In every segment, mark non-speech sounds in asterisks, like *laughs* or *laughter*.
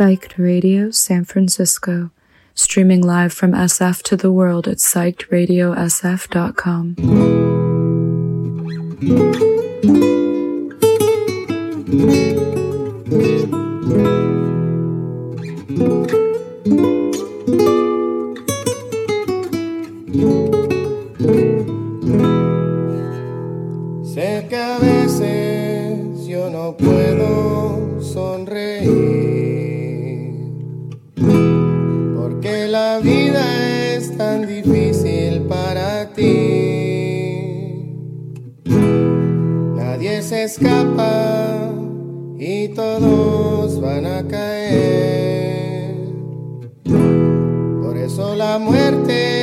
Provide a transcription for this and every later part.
Psyched Radio San Francisco, streaming live from SF to the world at psychedradiosf.com. Sé que a veces yo no puedo escapa y todos van a caer. Por eso la muerte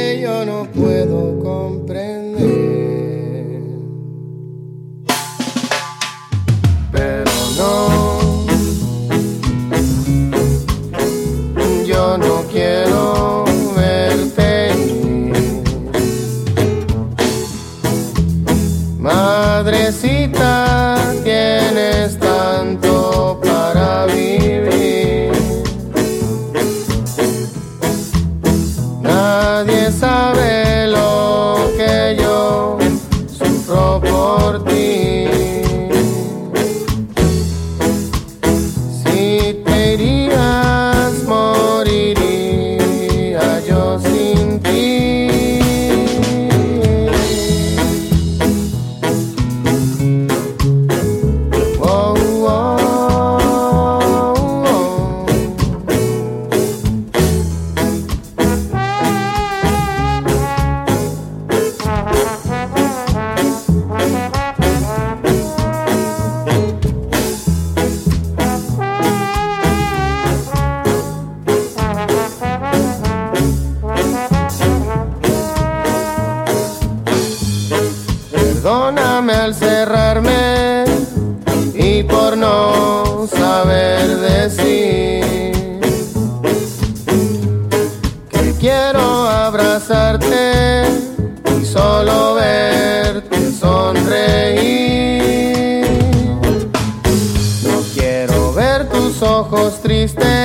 triste.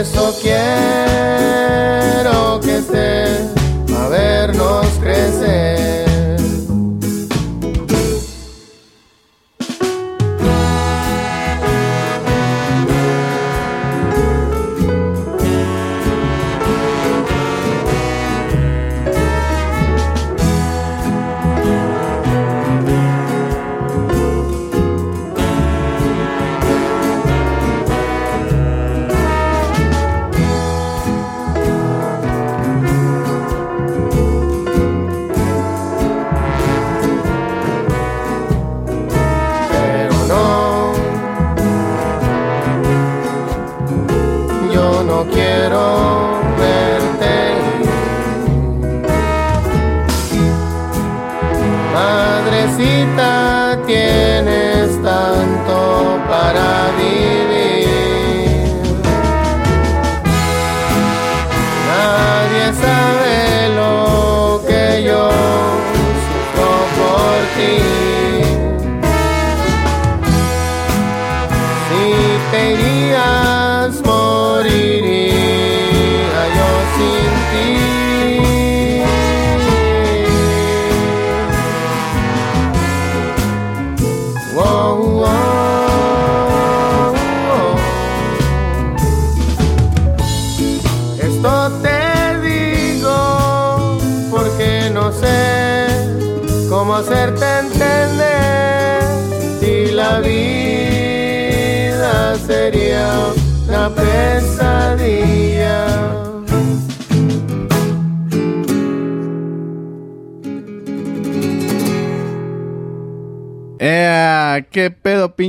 eso quiero.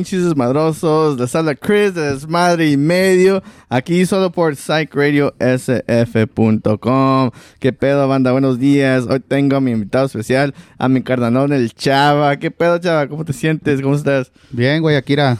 Pinches desmadrosos. Les habla Chris de Desmadre y Medio. Aquí solo por psychradiosf.com. Qué pedo banda, buenos días. Hoy tengo a mi invitado especial, a mi carnalón, el Chava. ¿Qué pedo Chava? ¿Cómo te sientes? ¿Cómo estás? Bien, güey, Akira.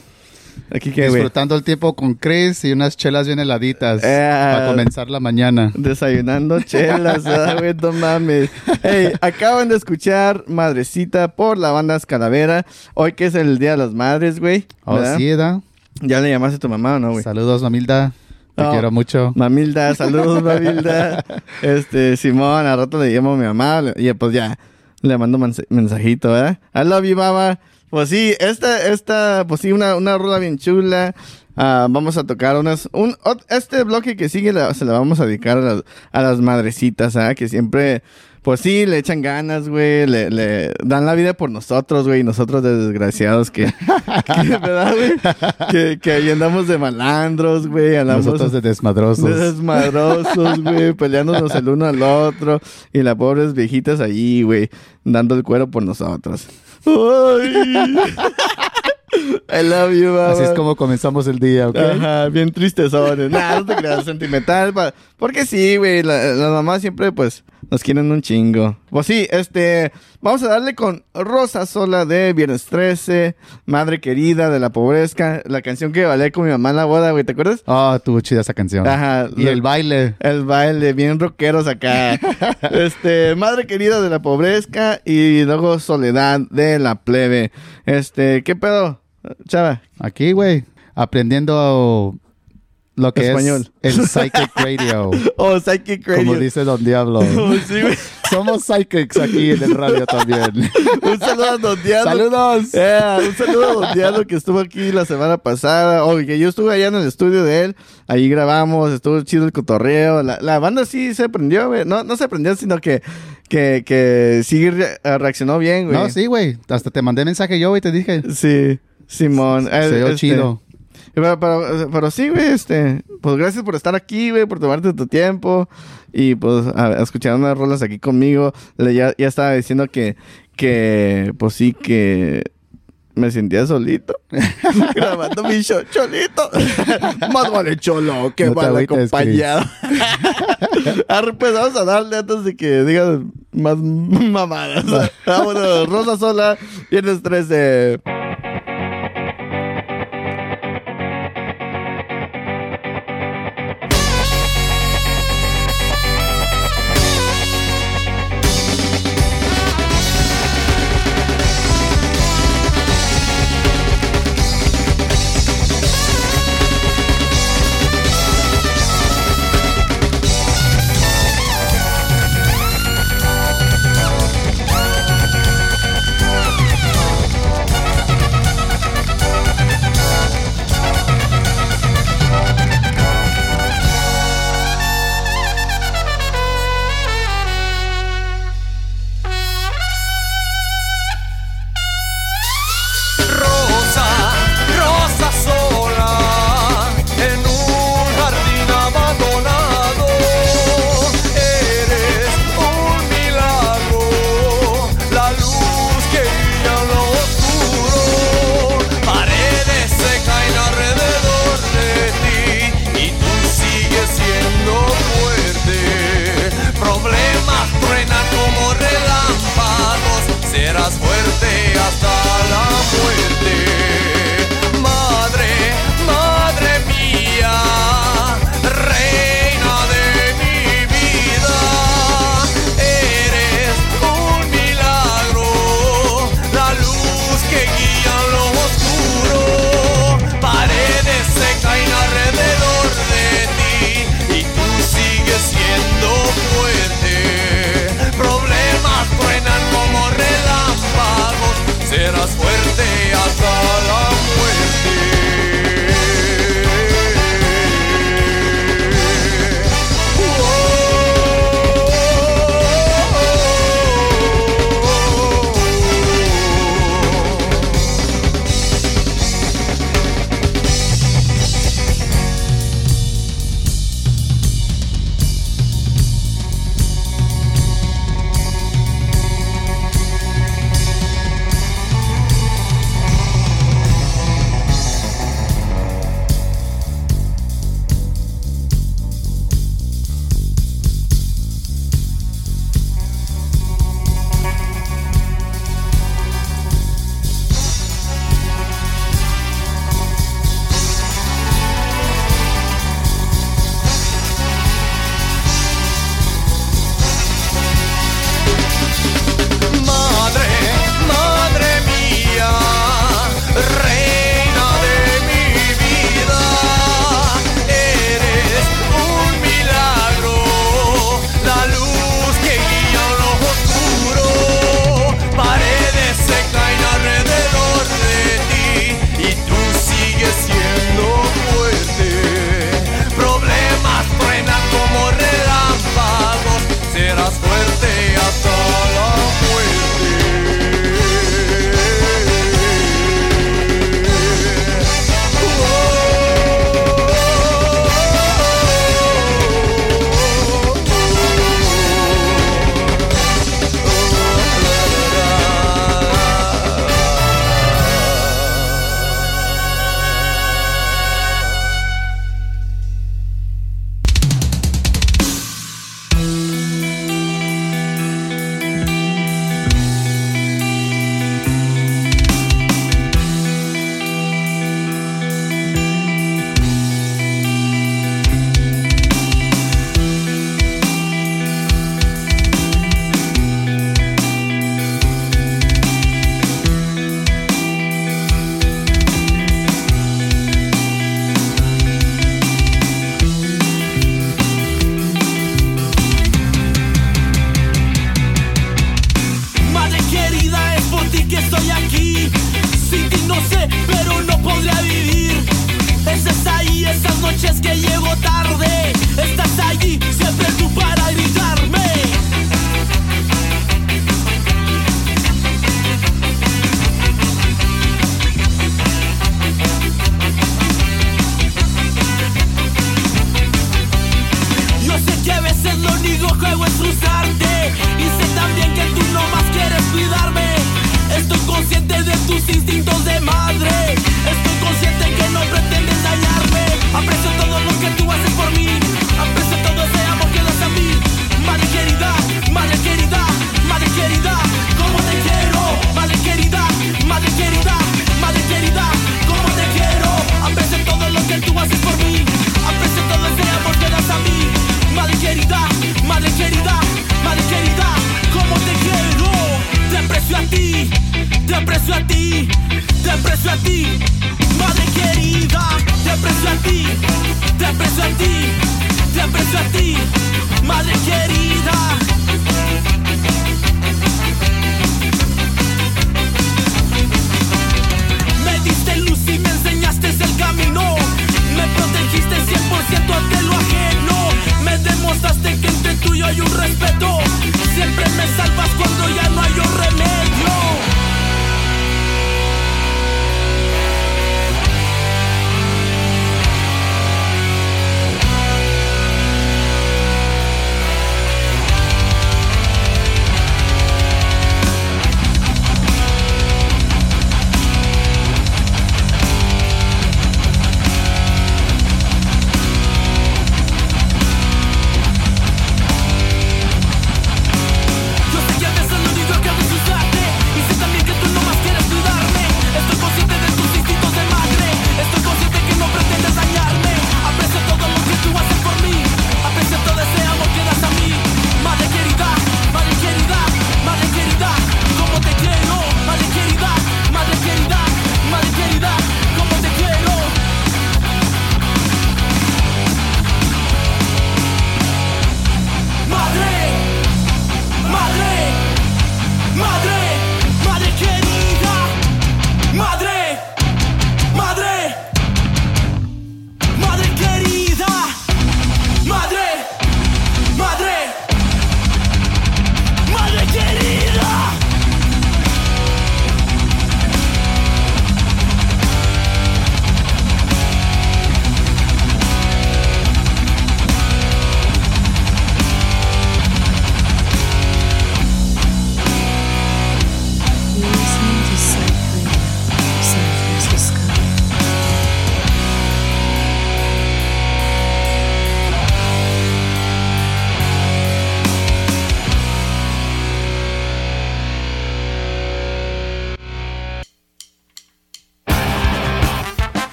Aquí. Disfrutando el tiempo con Chris y unas chelas bien heladitas Eh. para comenzar la mañana. Desayunando chelas, ¿verdad, *laughs* güey, no mames. Hey, acaban de escuchar Madrecita por la banda Escalavera. Hoy que es el Día de las Madres, güey. Oh, sí, ¿da? Ya le llamaste a tu mamá, ¿o ¿no, güey? Saludos, Mamilda. Te Oh. quiero mucho. Mamilda, saludos, *laughs* Mamilda. Este, Simón, al rato le llamo a mi mamá y pues ya le mando mens- mensajito, ¿verdad? I love you, mamá. Pues sí, esta, esta, pues sí, una, una rola bien chula. Ah, vamos a tocar unas, un, este bloque que sigue la- se la vamos a dedicar a las, a las madrecitas, ¿ah? Que siempre, pues sí, le echan ganas, güey, le, le dan la vida por nosotros, güey, y nosotros de desgraciados que, que *laughs* ¿verdad, güey? Que, que ahí andamos de malandros, güey, andamos... Nosotros de desmadrosos. Desmadrosos, güey, *laughs* peleándonos el uno al otro. Y las pobres viejitas ahí, güey, dando el cuero por nosotros. Ay. I love you, mamá. Así es como comenzamos el día, ¿ok? Ajá, bien tristezones. Nah, no te creas, sentimental. pa- Porque sí, güey, la- las mamás siempre, pues, nos quieren un chingo. Pues sí, este, vamos a darle con Rosa Sola de Viernes 13, Madre Querida de la Pobrezca, la canción que bailé con mi mamá en la boda, güey, ¿te acuerdas? Ah, tuvo chida esa canción. Ajá. Y el baile. El baile, bien rockeros acá. *laughs* este, Madre Querida de la Pobrezca y luego Soledad de la Plebe. Este, ¿qué pedo? Chava. Aquí, güey. Aprendiendo lo que Español. es el Psychic Radio. *laughs* Oh, Psychic Radio. como dice Don Diablo. *laughs* Oh, sí, güey. Somos psychics aquí en el radio también. *laughs* Un saludo a Don Diablo. ¡Saludos! Eh, un saludo a Don Diablo que estuvo aquí la semana pasada. Oye, que yo estuve allá en el estudio de él. Ahí grabamos, estuvo chido el cotorreo. La, la banda sí se prendió, güey. No, no se prendió, sino que, que, que sí re- reaccionó bien, güey. No, sí, güey. Hasta te mandé mensaje yo, güey, te dije. Sí, Simón. Se vio este, chido. Pero, pero, pero sí, güey, este, pues gracias por estar aquí, güey, por tomarte tu tiempo y pues a, a escuchar unas rolas aquí conmigo. Le- ya, ya estaba diciendo que, que, pues sí, que me sentía solito *laughs* grabando mi show, cholito. *laughs* Más vale cholo que No mal acompañado. *laughs* Pues vamos a darle antes de que digan más mamadas. Vámonos, Rosa Sola, viernes 13.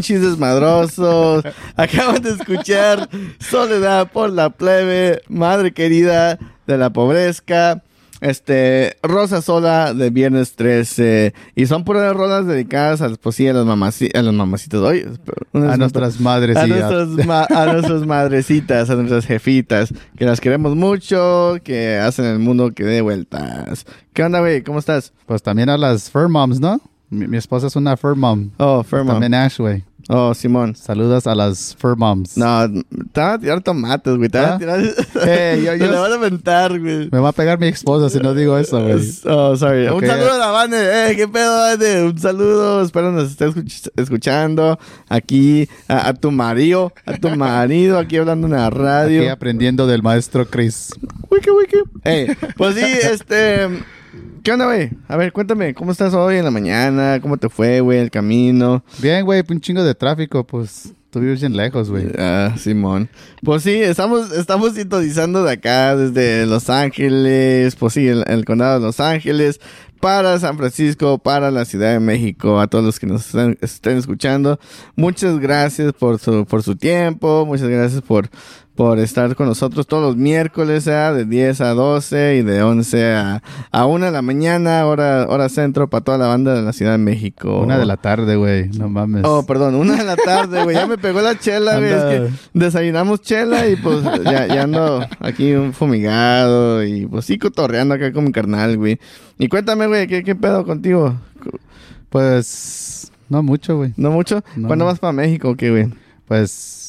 Pinches desmadrosos? Acaban de escuchar Soledad por la plebe, madre querida de la pobrezca. Este, Rosa Sola de Viernes 13. Y son puras rolas dedicadas a, pues sí, a las mamaci- a los mamacitos. Oye, A nuestras madres a nuestras, ma- a nuestras madrecitas, a nuestras jefitas, que las queremos mucho, que hacen el mundo que dé vueltas. ¿Qué onda, güey? ¿Cómo estás? Pues también a las fur moms, ¿no? Mi, mi esposa es una fur mom. Oh, Fermo. También Ash, güey. Oh, Simón. Saludos a las fur moms. No, te van a tirar tomates, güey. Te van a ¿Ah? tirar. Eh, yo- *laughs* Te yo- le van a aventar, güey. Me va a pegar mi esposa si no digo eso, güey. Oh, sorry. Un saludo a la banda. Eh, qué pedo, Vane. Un saludo. Espero nos estés escuch- escuchando. Aquí a, a tu marido, a tu marido, aquí hablando en la radio. Aquí aprendiendo del maestro Chris. Wiki, wiki. Ey, pues sí, este. ¿Qué onda, güey? A ver, cuéntame, ¿cómo estás hoy en la mañana? ¿Cómo te fue, güey, el camino? Bien, güey, un chingo de tráfico, pues. Tú vives bien lejos, güey. Ah, Simón. Pues sí, estamos, estamos sintonizando de acá, desde Los Ángeles, pues sí, el, el condado de Los Ángeles, para San Francisco, para la Ciudad de México, a todos los que nos estén, estén escuchando. Muchas gracias por su, por su tiempo, muchas gracias por, por estar con nosotros todos los miércoles, ¿eh? de 10 a 12 y de 11 a, a 1 de la mañana, hora, hora centro, para toda la banda de la Ciudad de México. Una de la tarde, güey. No mames. Oh, perdón, una de la tarde, güey. Ya me pegó la chela, güey. Es que desayunamos chela y pues ya, ya ando aquí un fumigado y pues sí cotorreando acá con mi carnal, güey. Y cuéntame, güey, ¿qué, qué pedo contigo? Pues. No mucho, güey. ¿No mucho? No. ¿Cuándo vas para México, o qué, güey? Pues.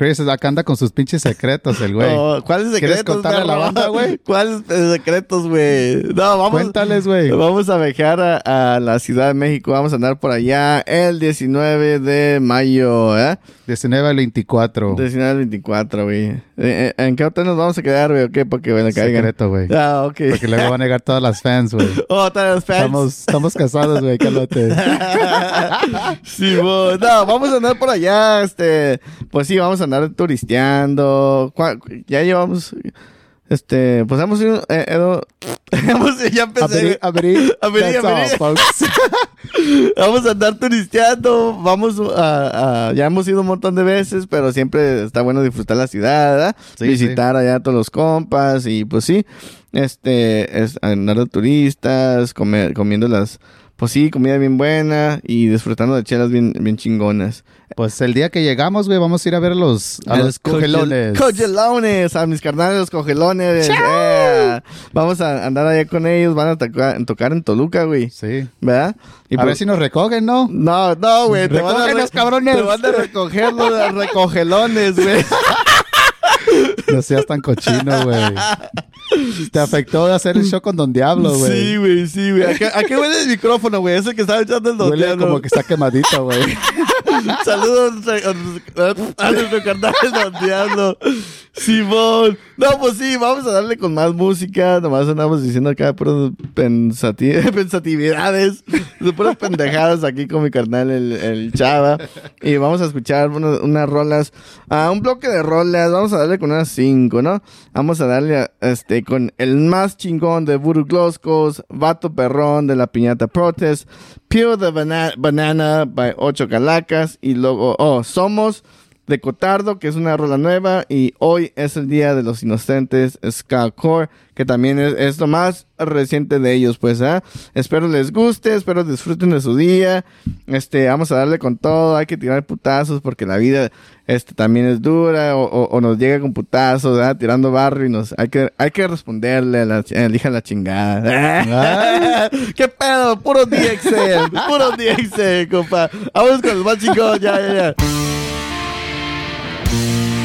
Chris acá anda con sus pinches secretos, el güey. Oh, ¿Cuáles ¿Quieres secretos, contarle a la banda, güey? ¿Cuáles secretos, güey? No, vamos. Cuéntales, güey. Vamos a viajar a, a la Ciudad de México. Vamos a andar por allá el 19 de mayo, ¿eh? 19 al 24. 19 al 24, güey. Eh, eh, ¿En qué hotel nos vamos a quedar, güey? ¿O qué? Porque me caigan. Secreto, güey. Ah, ok. Porque luego van a negar todas las fans, güey. *laughs* Oh, todas las fans. Estamos, estamos casados, güey, cálmate. *laughs* Sí, bo- no, vamos a andar por allá, este, pues sí, vamos a andar turisteando. ¿Cuá- Ya llevamos, este, pues hemos ido, eh, *laughs* hemos, ya empecé. Abrir. *laughs* all, folks. *laughs* Vamos a andar turisteando, vamos a, a- ya hemos ido un montón de veces, pero siempre está bueno disfrutar la ciudad, ¿verdad? Sí, Visitar allá a todos los compas y pues sí, este, es andar de turistas, comer, comiendo las, pues sí, comida bien buena y disfrutando de chelas bien, bien chingonas. Pues el día que llegamos, güey, vamos a ir a ver los, a los cogelones. Cogelones, a mis carnales los cogelones. yeah. Vamos a andar allá con ellos, van a tocar, tocar en Toluca, güey. Sí. ¿Verdad? Y a pues- ver si nos recogen, ¿no? no, no, güey. Te van a cabrones. Te van a recoger los *laughs* recogelones, güey. No seas tan cochino, güey. *laughs* Te afectó de hacer el show con Don Diablo, güey. Sí, güey, sí, güey. ¿A qué, a qué huele el micrófono, güey? Ese que estaba echando el don Huele Diablo. como que está quemadito, güey. *laughs* *laughs* Saludos a, a nuestro carnal de Don Diablo. Simón. No, pues sí, vamos a darle con más música. Nomás andamos diciendo acá puras pensati- *laughs* pensatividades. de Puras pendejadas aquí con mi carnal, el, el Chava. Y vamos a escuchar unas, unas rolas. A un bloque de rolas. Vamos a darle con unas cinco, ¿no? Vamos a darle a- este con el más chingón de Voodoo Gloscos, Vato Perrón de la Piñata Protest, Peel the Bana- Banana by Ocho Calacas y luego, oh, Somos de Cotardo, que es una rola nueva, y hoy es el Día de los Inocentes, Ska Core, que también es, es lo más reciente de ellos, pues, ¿ah? Espero les guste, espero disfruten de su día, este, vamos a darle con todo, hay que tirar putazos, porque la vida, este, también es dura, o, o- o nos llega con putazos, ¿verdad? Tirando barro, y nos, hay que, hay que responderle a la, a la hija de la chingada. *laughs* ¿Qué pedo? Puro DXL, puro DXL, compa. Vamos con los más chicos, ya, ya, ya. Yo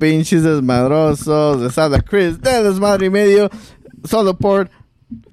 pinches desmadrosos. Les habla Chris de Desmadre y Medio, solo por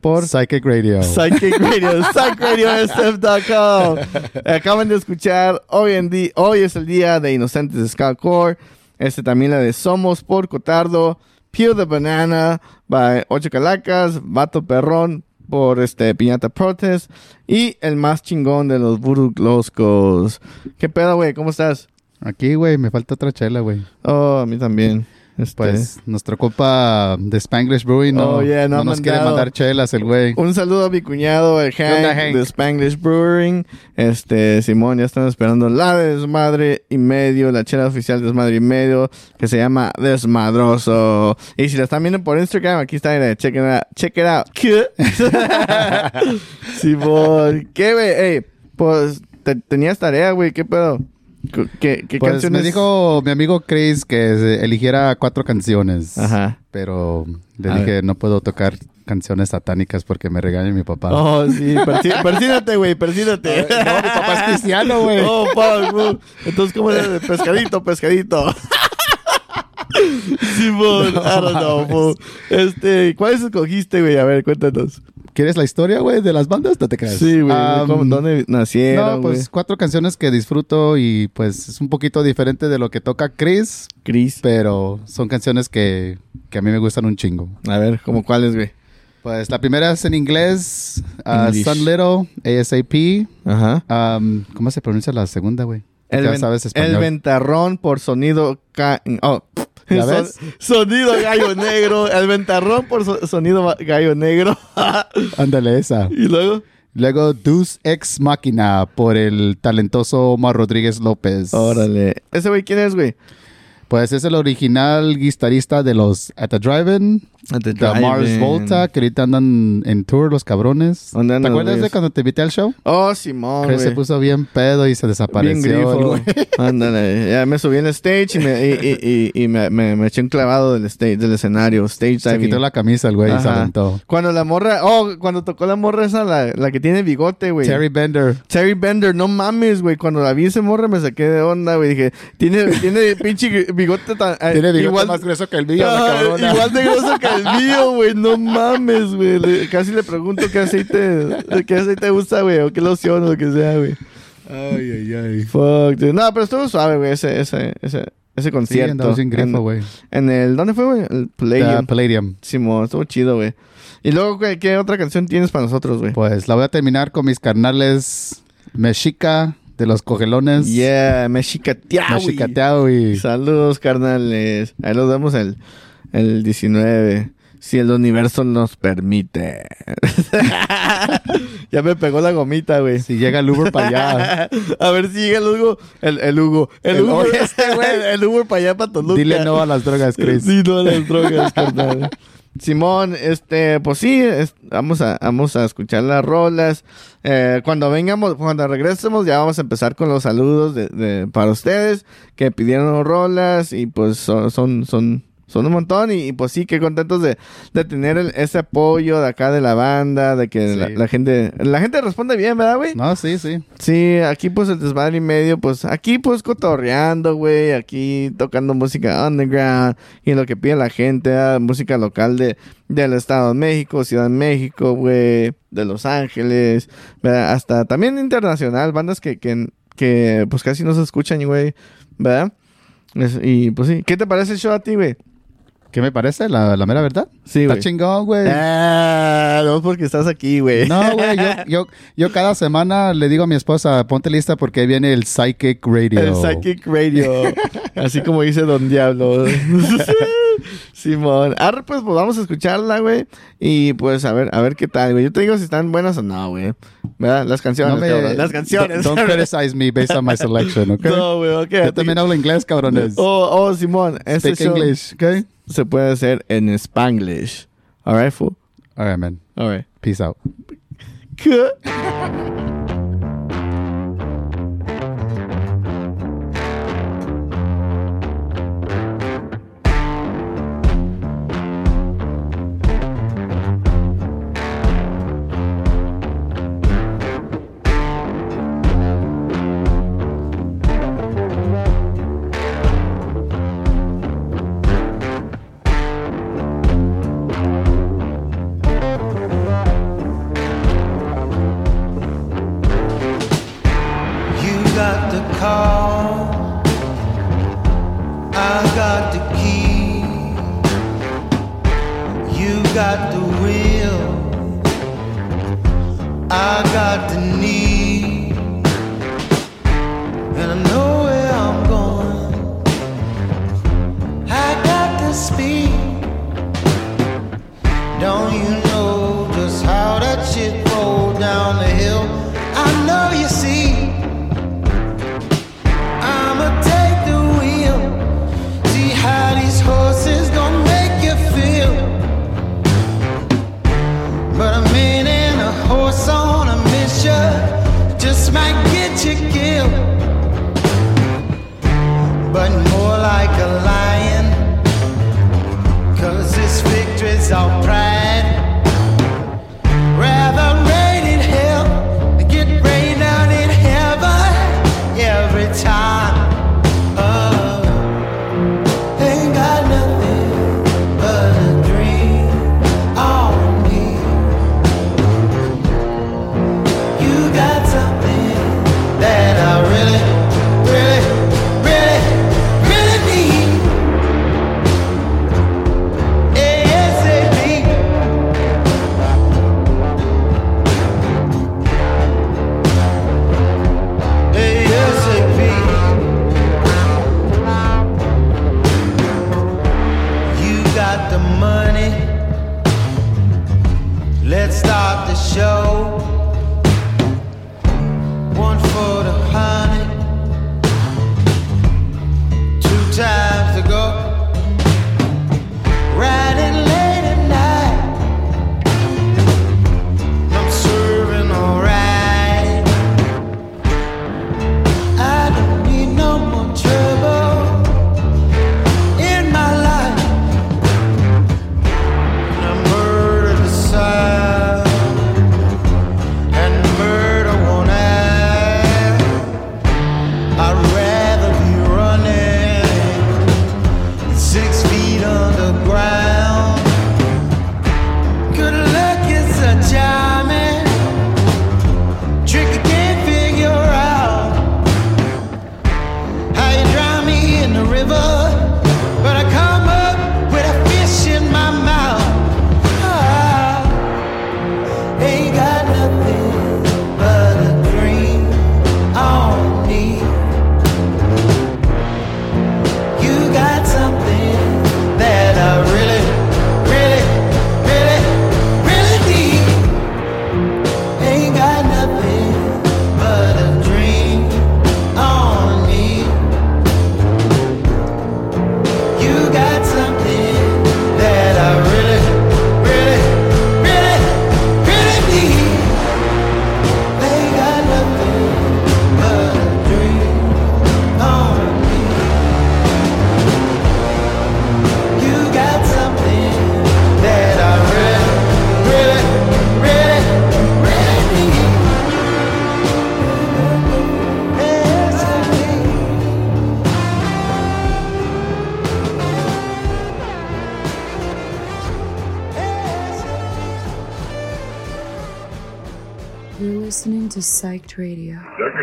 por Psychic Radio. Psychic Radio, *laughs* psychradiosf.com. Acaban de escuchar hoy en día, hoy es el día de Inocentes de Skullcore. Este también la de Somos por Cotardo, Peel the Banana, by Ocho Calacas, Vato Perrón por este Piñata Protest y el más chingón de los Gloscos. ¿Qué pedo, güey? ¿Cómo estás? Aquí, güey, me falta otra chela, güey. Oh, a mí también. Este, Pues nuestro compa de Spanglish Brewing no, Oh, yeah, no no nos quiere mandar chelas el güey. Un saludo a mi cuñado, el Hank, onda, Hank? de Spanglish Brewing. Este, Simón, ya están esperando la de Desmadre y Medio, la chela oficial de Desmadre y Medio, que se llama Desmadroso. Y si la están viendo por Instagram, aquí está, mira, check it out. Check it out. ¿Qué? *laughs* *laughs* Simón, ¿qué, güey? Ey, pues, te- tenías tarea, güey, ¿qué pedo? ¿Qué, qué Pues canciones? me dijo mi amigo Chris que eligiera cuatro canciones. Ajá. Pero le A dije, no puedo tocar canciones satánicas porque me regaña mi papá. Oh, sí, persí- *laughs* persínate, güey, persínate. No, mi papá es cristiano, güey. Oh, fuck. Entonces, ¿cómo es? Pescadito, pescadito. *laughs* Simón, I don't know. Este, ¿cuáles escogiste, güey? A ver, cuéntanos. ¿Quieres la historia, güey, de las bandas? ¿No te creas? Sí, güey. Am, ¿cómo- ¿Dónde nacieron, No, pues cuatro canciones que disfruto y pues es un poquito diferente de lo que toca Chris, Chris. pero son canciones que, que a mí me gustan un chingo. A ver, ¿cómo cuáles, güey? Pues la primera es en inglés, uh. Sun Little, ASAP. Ajá. Um, ¿Cómo se pronuncia la segunda, güey? El, Ya ven- el ventarrón por sonido... ca- Oh. ¿Ya Son- ves? sonido gallo negro. El ventarrón por so- sonido gallo negro. *laughs* Ándale, esa. y luego... Luego Deus Ex Machina por el talentoso Omar Rodríguez López. Órale. ¿Ese güey quién es, güey? Pues es el original guitarrista de los At the Drive-In, the Mars. Volta, que ahorita andan en tour los cabrones. ¿Dónde ¿Te acuerdas de cuando te invité al show? Oh, Simón, Que se puso bien pedo y se Bien desapareció. grifo. el güey. *laughs* Ándale. Ya me subí en el stage y me, y, y- y- y me, me- me eché un clavado del stage, del escenario. Stage Se diving. quitó la camisa el güey y se aventó. Cuando la morra... Oh, cuando tocó la morra esa, la, la que tiene bigote, güey. Terry Bender. Terry Bender, no mames, güey. Cuando la vi ese morra me saqué de onda, güey. Dije, tiene, tiene pinche bigote tan... eh, Tiene bigote igual, más grueso que el mío, la cabrona. igual de grueso que el mío, güey. No mames, güey. Casi le pregunto qué aceite, qué aceite usa, güey. O qué loción o lo que sea, güey. Ay, ay, ay. Fuck, dude. No, pero estuvo suave, güey, ese, ese, ese, ese Sí, concierto. andamos sin grifo, en, güey. en el, ¿dónde fue, güey? El The Palladium. Palladium. Simón, estuvo chido, güey. Y luego, güey, ¿qué otra canción tienes para nosotros, güey? Pues la voy a terminar con mis carnales Mexica de los cogelones. Yeah, Mexicateawi. Mexicateawi. Saludos, carnales. Ahí los vemos el, el 19. Si el universo nos permite. *laughs* ya me pegó la gomita, güey. Si llega el Uber para allá. *laughs* A ver si llega el Hugo. El, el Hugo. El, El- oye, *laughs* este güey. el Hugo para allá, para Toluca. Dile no a las drogas, Chris. Sí, no a las drogas, carnal. Simón, este, pues sí, es- vamos, a, vamos a escuchar las rolas. Eh, cuando vengamos, cuando regresemos, ya vamos a empezar con los saludos de, de- para ustedes que pidieron rolas y pues son, son, son Son un montón y, y, pues sí, qué contentos de, de tener el- ese apoyo de acá de la banda, de que Sí. la, la gente la gente responde bien, ¿verdad, güey? No, sí, sí. Sí, aquí pues el desmadre y medio, pues aquí pues cotorreando, güey, aquí tocando música underground y lo que pide la gente, ah, música local de del Estado de México, Ciudad de México, güey, de Los Ángeles, ¿verdad? hasta también internacional, bandas que, que, que pues casi no se escuchan, güey, ¿verdad? Es- y pues sí, ¿qué te parece el show a ti, güey? ¿Qué me parece? ¿La, la mera verdad? Sí, Está güey. chingón, güey. Ah, no porque estás aquí, güey. No, güey, yo, *laughs* yo, yo cada semana le digo a mi esposa, ponte lista porque ahí viene el Psychic Radio. El Psychic Radio. *laughs* Así como dice Don Diablo. *laughs* Simón. Arre, pues, pues vamos a escucharla, güey. Y pues a ver, a ver qué tal, güey. Yo te digo si están buenas o no, güey. ¿Verdad? Las canciones, No me- cabrón. Las *laughs* canciones. Don't criticize me based on my selection, ¿ok? No, güey, ok. Yo también hablo inglés, cabrones. Oh, oh, Simón. Este Speak show English, ¿ok? se puede hacer en Spanglish. Alright, fool. All right, man. Alright. Peace out. ¿Qué?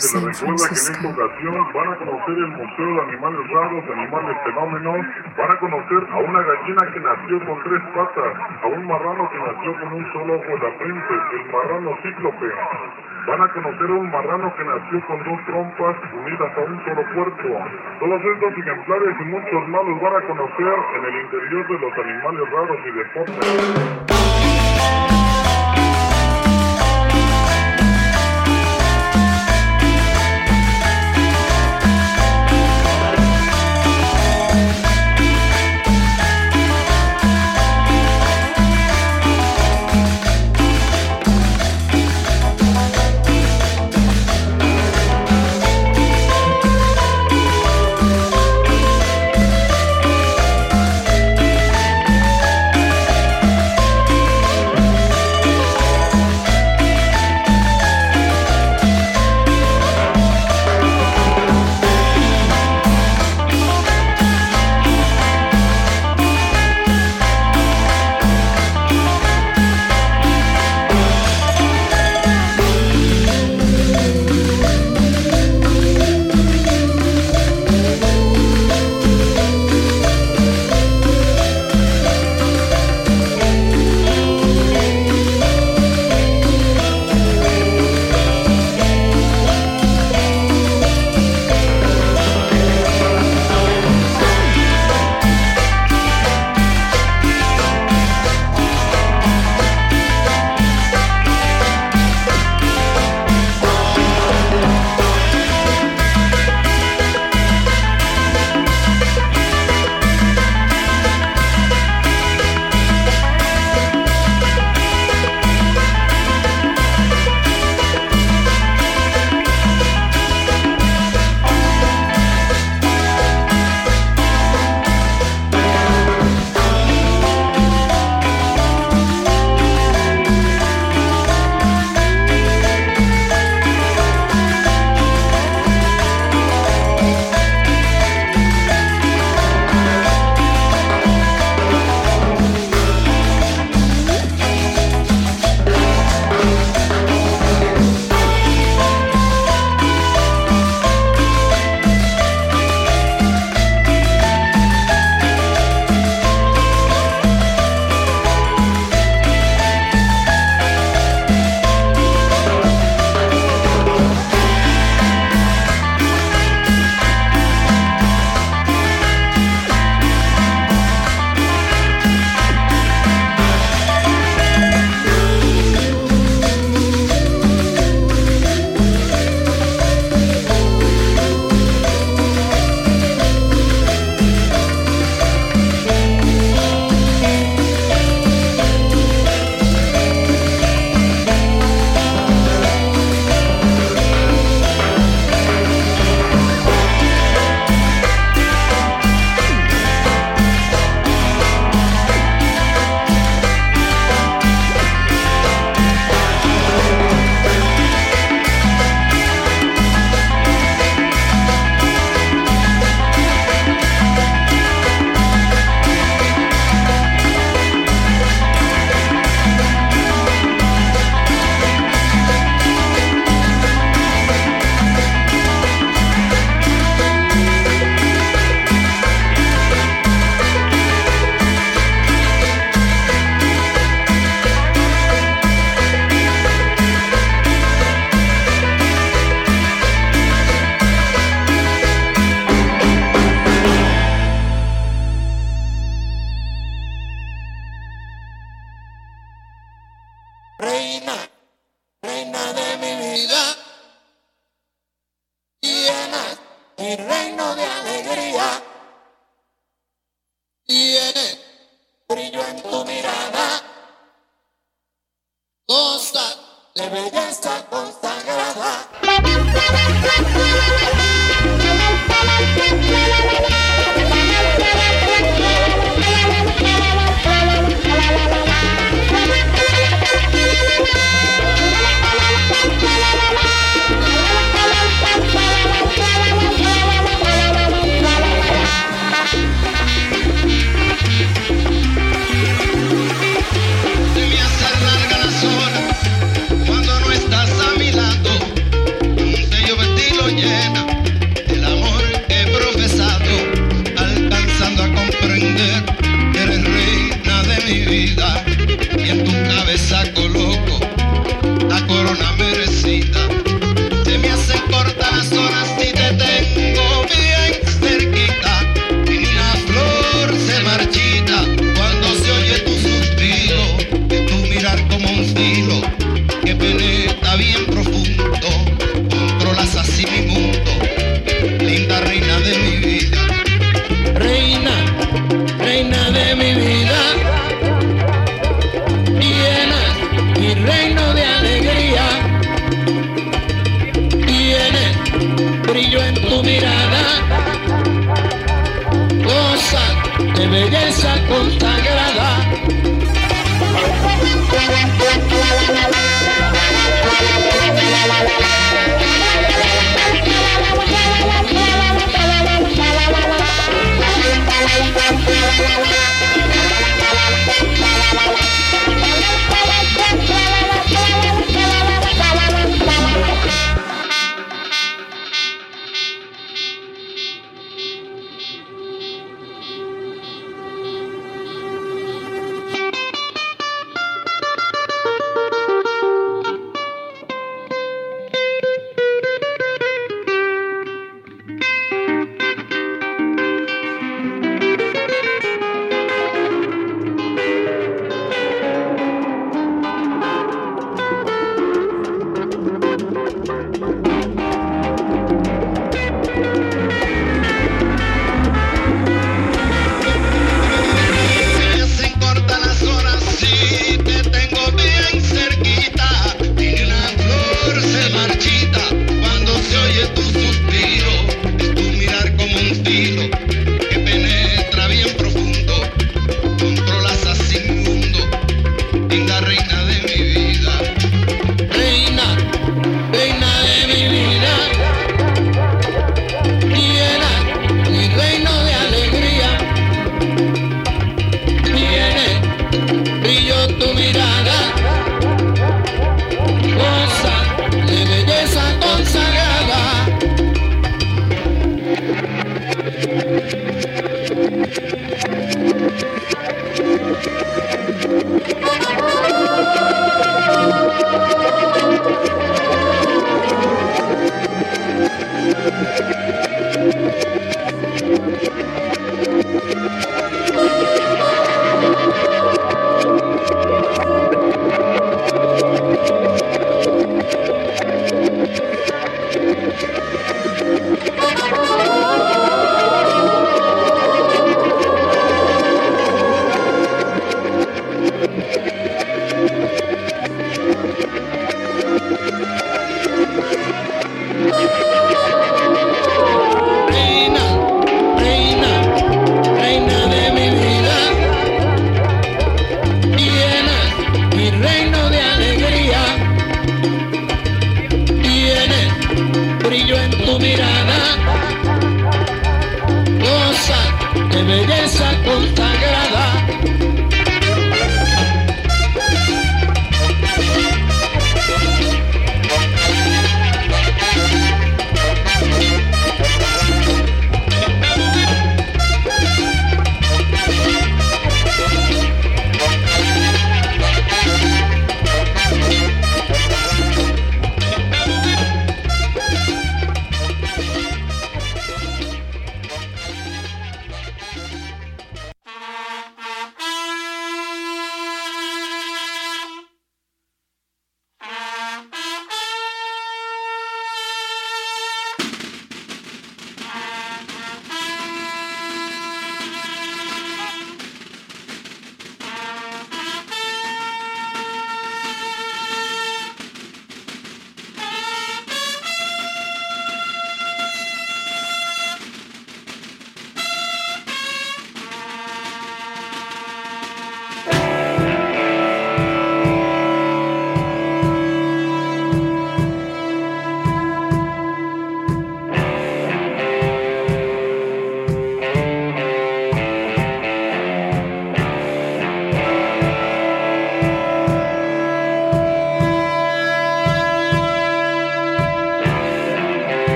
San les recuerda que en esta ocasión van a conocer el Museo de Animales Raros, Animales Fenómenos, van a conocer a una gallina que nació con tres patas, a un marrano que nació con un solo ojo en la frente, el marrano cíclope. Van a conocer a un marrano que nació con dos trompas unidas a un solo cuerpo. Todos estos ejemplares y muchos más los van a conocer en el interior de los animales raros y deportes.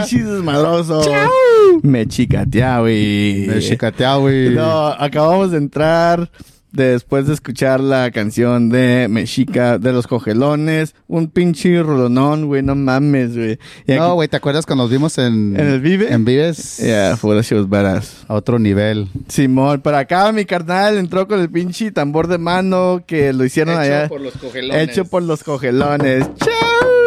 Pedo, pinches desmadrosos? Me chicatea, güey. Me chicatea, güey. No, acabamos de entrar después de escuchar la canción de Mexica de los cogelones. Un pinche rolonón, güey, no mames, güey. No, güey, ¿te acuerdas cuando nos vimos en... ¿En el Vive? En Vives. Yeah, for the shows badass. A otro nivel. Simón, para acá mi carnal entró con el pinche tambor de mano que lo hicieron allá. los cogelones. Hecho por los cogelones. ¡Chau!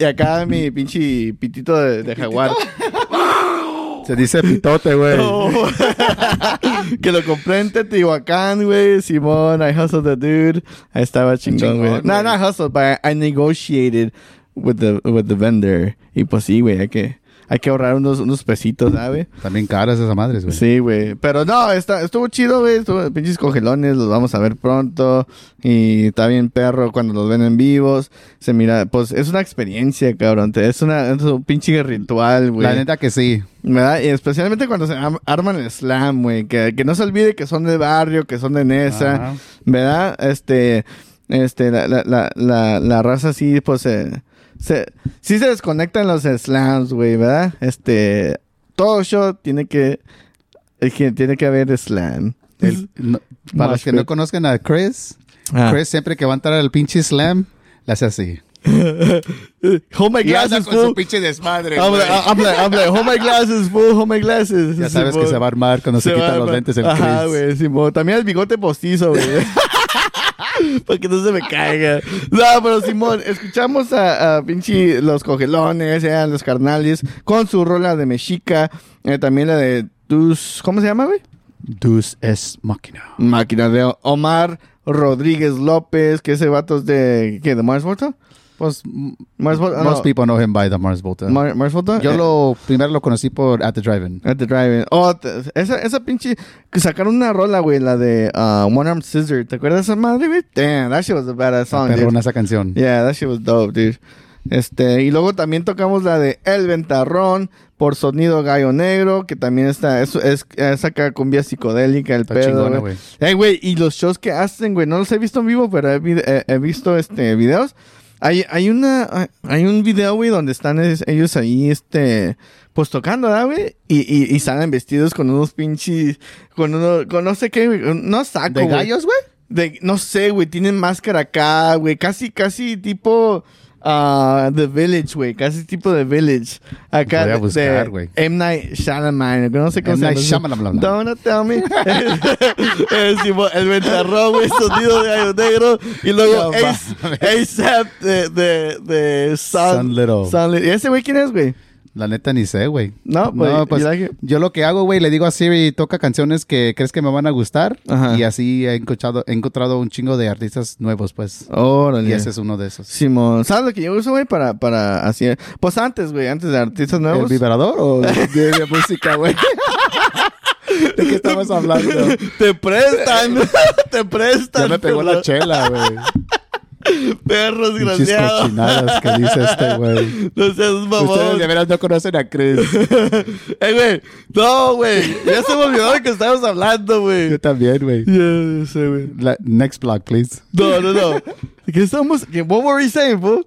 Y acá mi pinche pitito de, de jaguar. *laughs* Se dice pitote, güey. *laughs* Que lo compré en Teotihuacán, güey. Simón, I hustled the dude. Ahí estaba chingón, güey. No, no hustled, but I negotiated with the, with the vendor. Y pues sí, güey, hay que, hay que ahorrar unos, unos pesitos, ¿sabes? También caras esas madres, güey. Sí, güey. Pero no, está, estuvo chido, güey. Estuvo pinches cogelones, los vamos a ver pronto. Y está bien perro cuando los ven en vivos. Se mira, pues es una experiencia, cabrón. Es, una, es un pinche ritual, güey. La neta que sí. ¿Verdad? Y especialmente cuando se arman el slam, güey. Que, que no se olvide que son de barrio, que son de Nesa. Ajá. ¿Verdad? Este, este, la, la, la, la, la raza sí, pues, se, se, sí se desconectan los slams, güey, ¿verdad? Este, todo show tiene que, tiene que haber slam. El- no- para los que no conozcan a Chris, Ah. Chris siempre que va a entrar al pinche slam, le hace así. *laughs* Hold my glasses, con su pinche desmadre, I'm like, I'm like, I'm like, hold my glasses, fool, hold my glasses. Ya sabes que se va a armar cuando se, va quita a los lentes el Ajá, Chris. güey, Simón. También el bigote postizo, güey. *laughs* *laughs* Para que no se me caiga. No, pero Simón, escuchamos a, a pinche los cogelones, eh, los carnales, con su rola de Mexica. eh, también la de tus. ¿Cómo se llama, güey? Dus es máquina. Máquina de Omar Rodríguez López, que ese vato es de, ¿qué? ¿De Mars Volta? Pues, Mars Volta, most no, people know him by the Mars Volta. Mar- Mars Volta. Yo Eh, lo primero lo conocí por At the Drive-In. At the Drive-In. Oh, esa, esa pinche. Que sacaron una rola, güey, la de uh, One Arm Scissor. ¿Te acuerdas de esa madre, güey? Damn, that shit was a badass song. Perrona esa canción. Yeah, that shit was dope, dude. Este, y luego también tocamos la de El Ventarrón por Sonido Gallo Negro, que también está, es, es, es acá cumbia psicodélica, el Está pedo, güey. güey. Ey, güey, y los shows que hacen, güey, no los he visto en vivo, pero he, he- he visto este videos. Hay, hay una, hay un video, güey, donde están es- ellos ahí, este, pues tocando, ¿verdad, güey? Y, y, y salen vestidos con unos pinches, con uno, con no sé qué, güey, no saco, ¿De gallos, güey? De, no sé, güey, tienen máscara acá, güey, casi, casi tipo ah, The Village, güey, casi tipo The Village. Acá Voy a de- buscar, de. M. Night Shyamalan, no sé cómo M. se Night llama. Shyamalan. Don't tell me. *laughs* Eh, Simón, el ventarrón, güey, *laughs* sonido de gallo negro. Y luego. ASAP de, de, de Sun, Sun Little. Sun Little. ¿Y ese güey quién es, güey? La neta ni sé, güey. No, pues, No, pues it? yo lo que hago, güey, le digo a Siri, toca canciones que crees que me van a gustar. Ajá. Y así he encontrado, he encontrado un chingo de artistas nuevos, pues. Órale. Y ese es uno de esos. Simón, ¿sabes lo que yo uso, güey? Para, para así. Pues antes, güey, antes de artistas ¿El nuevos. vibrador o *laughs* de, de música, güey? *laughs* ¿De qué estamos hablando? Te prestan, *laughs* te prestan. Ya me pegó la chela, güey. *laughs* Perros Pinches desgraciados. cochinadas que dice este, *laughs* güey. No seas mamón. Ustedes de veras no conocen a Chris. *laughs* Eh, güey. No, güey. Ya se me olvidó de que estábamos hablando, güey. Yo también, güey. Ya, ya sé, güey. Next block, please. No, no, no. ¿Qué estamos? ¿Qué, what were we saying, fool?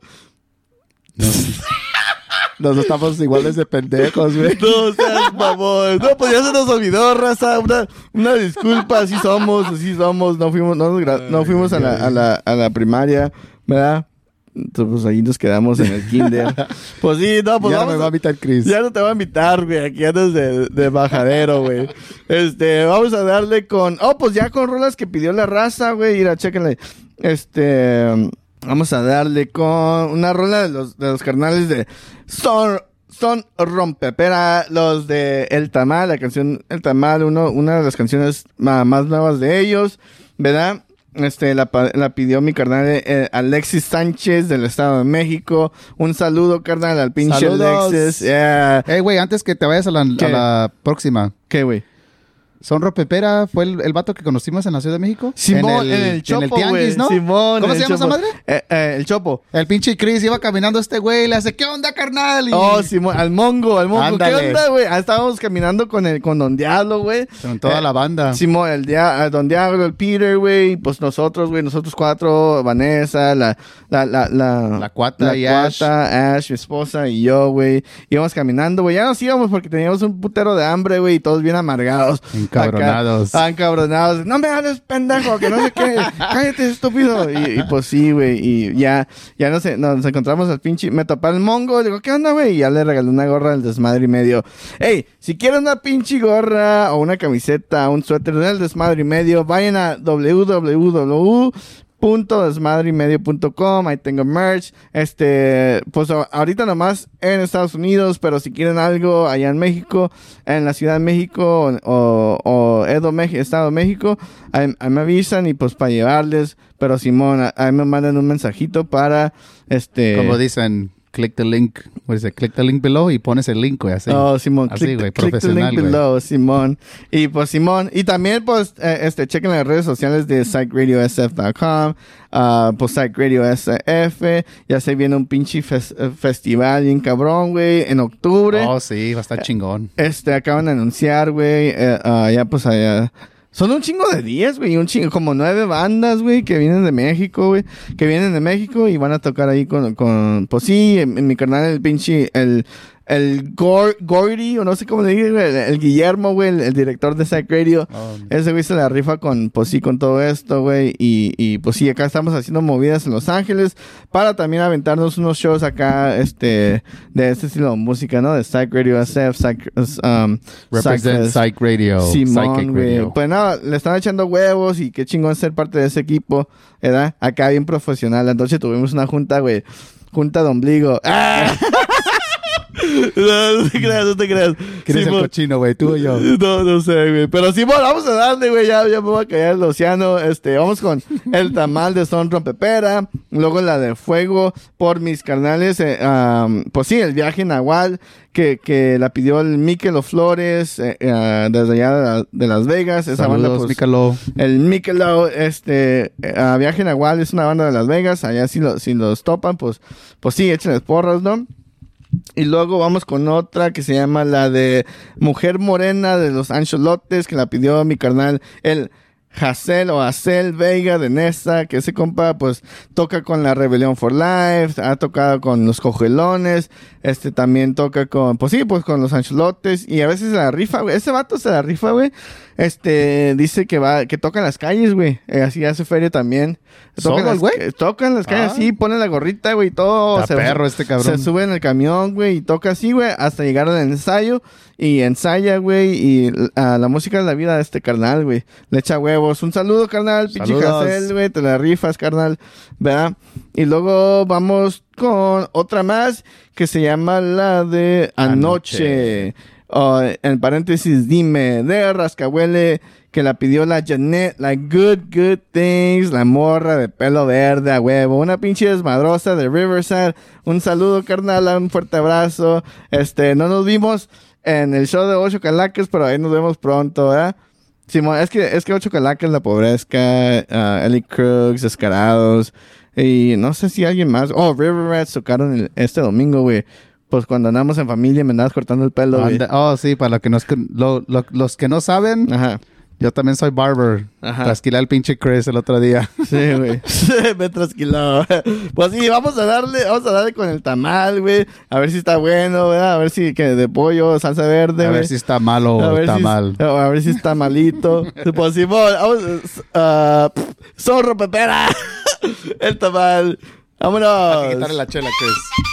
Nos estamos iguales de pendejos, güey. *laughs* No seas mamón. No, pues ya se nos olvidó, raza. Una, una disculpa, así somos, así somos. No fuimos, no, no fuimos a la, a, la, a la primaria, ¿verdad? Entonces, pues ahí nos quedamos en el kinder. *laughs* Pues sí, no, pues ya no vamos me va a invitar Chris. Ya no te va a invitar, güey. Aquí andas de, de bajadero, güey. Este, vamos a darle con. Oh, pues ya con rolas que pidió la raza, güey. Mira, chéquenle. Este. Vamos a darle con una rola de los, de los carnales de Son, Son Rompepera, los de El Tamal, la canción El Tamal, uno, una de las canciones más nuevas de ellos, ¿verdad? Este, la, la pidió mi carnal eh, Alexis Sánchez del Estado de México. Un saludo, carnal, al pinche Saludos. Alexis. Yeah. Eh, güey, antes que te vayas a la, a la próxima. ¿Qué, güey? Sonro Pepera fue el, el vato que conocimos en la Ciudad de México. Simón, en el, Chopo, En el tianguis. ¿no? Simón, ¿Cómo en se el llama esa madre? Eh, eh, el Chopo. El pinche Chris iba caminando este güey le hace, ¿qué onda, carnal? Y Oh, Simón, al Mongo, al Mongo. Ándale. ¿Qué onda, güey? Ah, estábamos caminando con el, con Don Diablo, güey. Con toda Eh, la banda. Simón, el dia, Don Diablo, el Peter, güey. Pues nosotros, güey, nosotros cuatro, Vanessa, la, la, la, la, La cuata la y Ash. cuata, Ash, mi esposa y yo, güey. Íbamos caminando, güey. Ya nos íbamos porque teníamos un putero de hambre, güey, y todos bien amargados. Encabronados. Acá, encabronados. No me hables, pendejo, que no sé qué. *laughs* Cállate, estúpido. Y, y pues sí, güey. Y ya, ya nos, nos encontramos al pinche. Me topé el mongo. Digo, ¿qué onda, güey? Y ya le regalé una gorra del desmadre y medio. Hey, si quieren una pinche gorra o una camiseta, un suéter del desmadre y medio, vayan a www punto desmadremedio.com ahí tengo merch. Este pues ahorita nomás en Estados Unidos pero si quieren algo allá en México en la Ciudad de México o, o Edo Estado de México ahí, ahí me avisan y pues para llevarles. Pero Simón ahí me mandan un mensajito para este Como dicen, click the link. What is it? Click the link below y pones el link, güey, así. Oh, Simón, Así, click, güey, click the link below, Simón. Y pues, Simón. Y también, pues, eh, este, chequen las redes sociales de psychradiosf.com, ah, pues, Psych Radio SF. Ya se viene un pinche fes- eh, festival bien cabrón, güey, en octubre. Oh, sí, va a estar chingón. Este, acaban de anunciar, güey, eh, ah, ya, pues, allá. Son un chingo de días, güey, un chingo, como nueve bandas, güey, que vienen de México, güey, que vienen de México y van a tocar ahí con, con pues sí, en mi canal el pinche, el, el Gor- Gordy, o no sé cómo le digo, güey, el, el Guillermo, güey, el, el director de Psych Radio, Oh, ese güey se la rifa con, pues sí, con todo esto, güey, y, y pues sí, acá estamos haciendo movidas en Los Ángeles para también aventarnos unos shows acá, este, de este estilo de música, ¿no? De Psych Radio SF, Psych, um, Represent Psych- Radio. Simón, Psychic güey. Radio. Pues nada, le están echando huevos y qué chingón ser parte de ese equipo, ¿verdad? Acá bien profesional. Anoche tuvimos una junta, güey. Junta de ombligo. ¡Ah! *laughs* No, no te creas, no te creas. ¿Quién es el cochino, güey? ¿Tú o yo? No, no sé, güey. Pero Simón, vamos a darle, güey. Ya, ya me voy a callar el océano. Este, vamos con el tamal de Son Rompepera. Luego la de Fuego por mis carnales. eh, am, pues sí, el viaje Nahual. Que, que la pidió el Miquel Flores eh, eh, desde allá de, la- de Las Vegas. Esa banda, pues, Mícalo. el Michelob, este, eh, Viaje Nahual es una banda de Las Vegas. Allá si, lo- si los topan, pues, pues sí, échenles porras, ¿no? Y luego vamos con otra que se llama la de Mujer Morena de los Ancholotes, que la pidió mi carnal, el Hazel o Hazel Vega de Nesta, que ese compa pues toca con la Rebelión for Life, ha tocado con los Cogelones, este también toca con, pues sí, pues con los Ancholotes y a veces la rifa, güey. Ese vato se la rifa, güey. Este, dice que va, que toca en las calles, güey. Eh, así hace feria también. Toca en ¿Solo el las- güey? que- Toca en las calles, Ah. sí, pone la gorrita, güey, y todo. Está perro este cabrón. Se sube en el camión, güey, y toca así, güey, hasta llegar al ensayo. Y ensaya, güey, y a la música de la vida de este carnal, güey. Le echa huevos. Un saludo, carnal. Hazel, güey, te la rifas, carnal, ¿verdad? Y luego vamos con otra más que se llama la de Anoche. Oh, en paréntesis, dime, de Rascahuele, que la pidió la Janet, la Good Good Things, la morra de pelo verde a huevo, una pinche desmadrosa de Riverside. Un saludo, carnal, un fuerte abrazo. Este, no nos vimos en el show de Ocho Calacas, pero ahí nos vemos pronto, ¿eh? Simón, es que, es que Ocho Calacas, La Pobrezca, ah, Ellie Crooks, Descarados, y no sé si alguien más. Oh, River tocaron este domingo, güey. Pues cuando andamos en familia me andabas cortando el pelo. Anda- Oh, sí, para los que no, es que- lo- lo- los que no saben, Ajá. yo también soy barber. Ajá. Trasquilé al pinche Chris el otro día. *laughs* Sí, güey. *laughs* me trasquiló. Pues sí, vamos a darle, vamos a darle con el tamal, güey. A ver si está bueno, ¿verdad? A ver si que de pollo, salsa verde, A ver si está malo A o está si- mal. A ver si está malito. *laughs* pues Simón, vamos. pff, zorro pepera. el tamal. Vámonos. Quitarle la chela, Chris.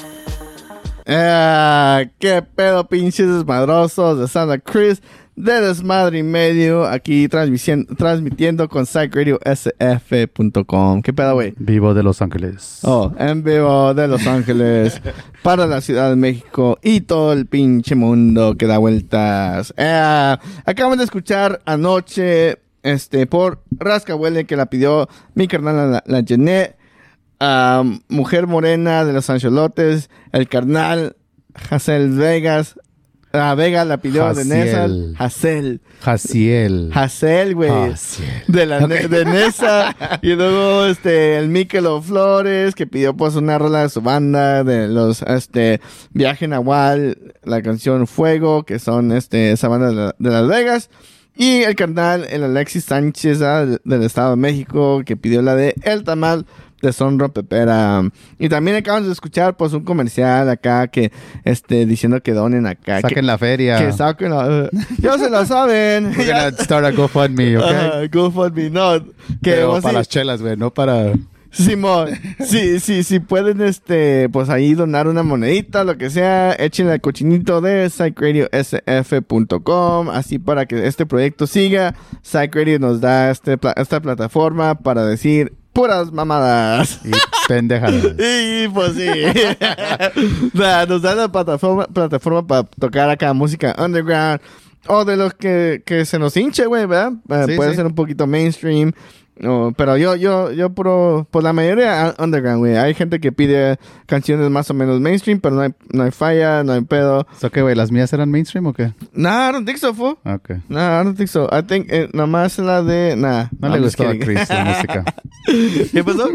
Ah, qué pedo, pinches desmadrosos de Santa Cruz, de desmadre y medio, aquí transmitiendo con psychradiosf.com. ¿Qué pedo, güey? Vivo de Los Ángeles. Oh, en vivo de Los Ángeles *laughs* para la Ciudad de México y todo el pinche mundo que da vueltas. Eh, acabamos de escuchar anoche este por Rascahuele que la pidió mi carnal la, la Jeanette, ah, mujer morena de los Ancholotes, el carnal Hazel Vegas. La Vega la pidió de Nesa. Hazel. Jaciel. Hazel, güey. De la de Nesa. y luego este el Miquelo Flores que pidió pues una rola de su banda de los este Viaje Nahual, la canción Fuego, que son este esa banda de, la- de Las Vegas. Y el carnal, el Alexis Sánchez ah, de- del Estado de México, que pidió la de El Tamal de Son Rompepera. Y también acabamos de escuchar pues un comercial acá que este diciendo que donen acá. Saquen que, la feria. Que saquen la... *laughs* ya se la saben. We're gonna *laughs* start a GoFundMe, ¿ok? Ah, GoFundMe, no. Que Pero para sí- las chelas, güey, no para... Simón, *laughs* sí, sí, sí pueden, este, pues ahí donar una monedita, lo que sea, échenle al cochinito de psychradiosf.com, así para que este proyecto siga. Psych Radio nos da este, esta plataforma para decir puras mamadas. Y pendejadas. *laughs* Y pues sí. *laughs* Nos da la plataforma, plataforma para tocar acá música underground. O de los que, que se nos hinche, güey, ¿verdad? Eh, Sí, puede sí. ser un poquito mainstream. No, pero yo, yo, yo puro, pues la mayoría un- underground, güey. Hay gente que pide canciones más o menos mainstream, pero no hay, no hay falla, no hay pedo. ¿So qué, güey? ¿Las mías eran mainstream o qué? Nah, I don't think so, fool. Ok. Nah, I don't think so. I think, eh, nomás la de, nah. No I'm le gustó a. Chris la música. *laughs* ¿Qué pasó?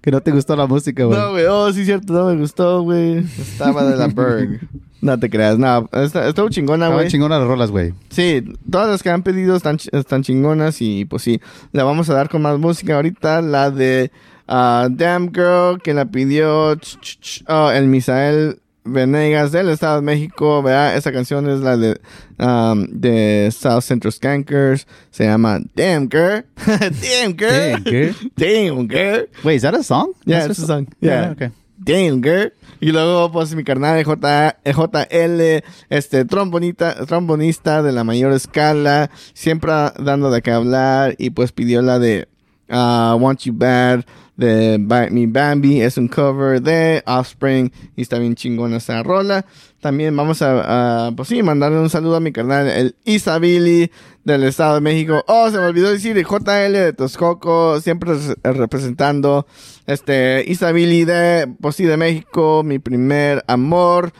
Que no te gustó la música, güey. No, güey, oh, sí, cierto, no me gustó, güey. Estaba de la Berg. *laughs* No te creas, no, está- estuvo chingona, Estaban güey. chingonas las rolas, güey. Sí, todas las que han pedido están, ch- están chingonas y pues sí, la vamos a dar con más música ahorita. La de ah, Damn Girl, que la pidió ch- ch- ch- oh, el Misael Venegas del Estado de México, ¿verdad? Esa canción es la de, um, de South Central Skankers. Se llama Damn Girl. *laughs* Damn Girl. Damn Girl. *laughs* Damn Girl. Wait, is that a song? Yeah, That's it's a song. Yeah, Yeah. okay. Damn, girl. Y luego, pues, mi carnal J, JL, este, trombonita, trombonista de la mayor escala, siempre dando de qué hablar, y pues pidió la de ah, Want You Bad, de Me Bambi, es un cover de Offspring, y está bien chingona esa rola. También vamos a, a, pues sí, mandarle un saludo a mi carnal, el Isabili del Estado de México. Oh, se me olvidó decir, el JL de Toscoco, siempre res- representando, este, Isabili de, pues sí, de México, mi primer amor,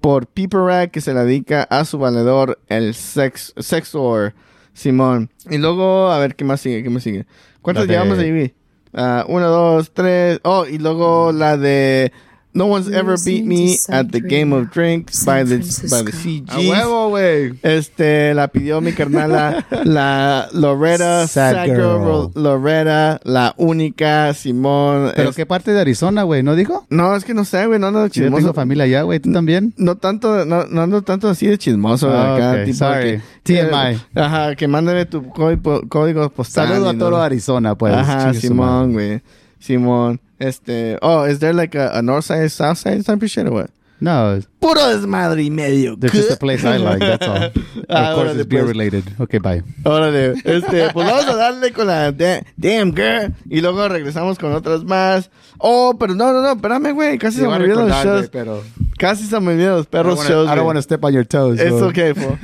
por Piper que se la dedica a su valedor, el sex, Sexor, Simón. Y luego, a ver, ¿qué más sigue? ¿Qué más sigue? ¿Cuántas La de- llevamos ahí, Ah, uno, dos, tres. Oh, y luego la de No one's ever beat me at the game of drinks San by the, Francisco. by the A CGs. huevo, güey. Este, la pidió mi carnala, *laughs* la Loretta, Sad Sad girl. Loretta, la única, Simón. ¿Pero es- qué parte de Arizona, güey? ¿No dijo? No, es que no sé, güey, no ando Yo tengo chismoso. familia allá, güey. ¿Tú también? No tanto, no, no ando tanto así de chismoso Ah, acá, ok, tipo sorry. que- TMI. que- ajá, que mándame tu código, código postal. Saludo a todo no- Arizona, pues. Ajá, Simón, güey. Simón. Este, oh, is there like a, a north side, south side type of shit or what? No, Puro desmadre y medio. there's just a place I like, that's all. *laughs* Ah, of course, it's beer pues. related. Okay, bye. Órale, este, *laughs* pues vamos a darle con la da- Damn Girl y luego regresamos con otras más. Oh, pero no, no, no, espérame, güey, casi se me Iba a olvidan los shows. pero... Casi se me olvidan los perros shows. I don't want to step on your toes. Es bro. ok, fo.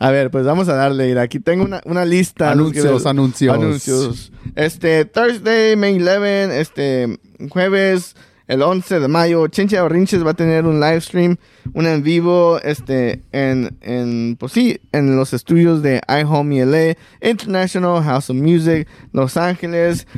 A ver, pues vamos a darle. Mira, aquí tengo una, una lista. Anuncios, anuncios. Anuncios. Este, Thursday, May 11, este, jueves, el 11 de mayo, Chincha Barrinches va a tener un live stream, un en vivo, este, en, en, pues sí, en los estudios de iHome LA, International House of Music, Los Ángeles,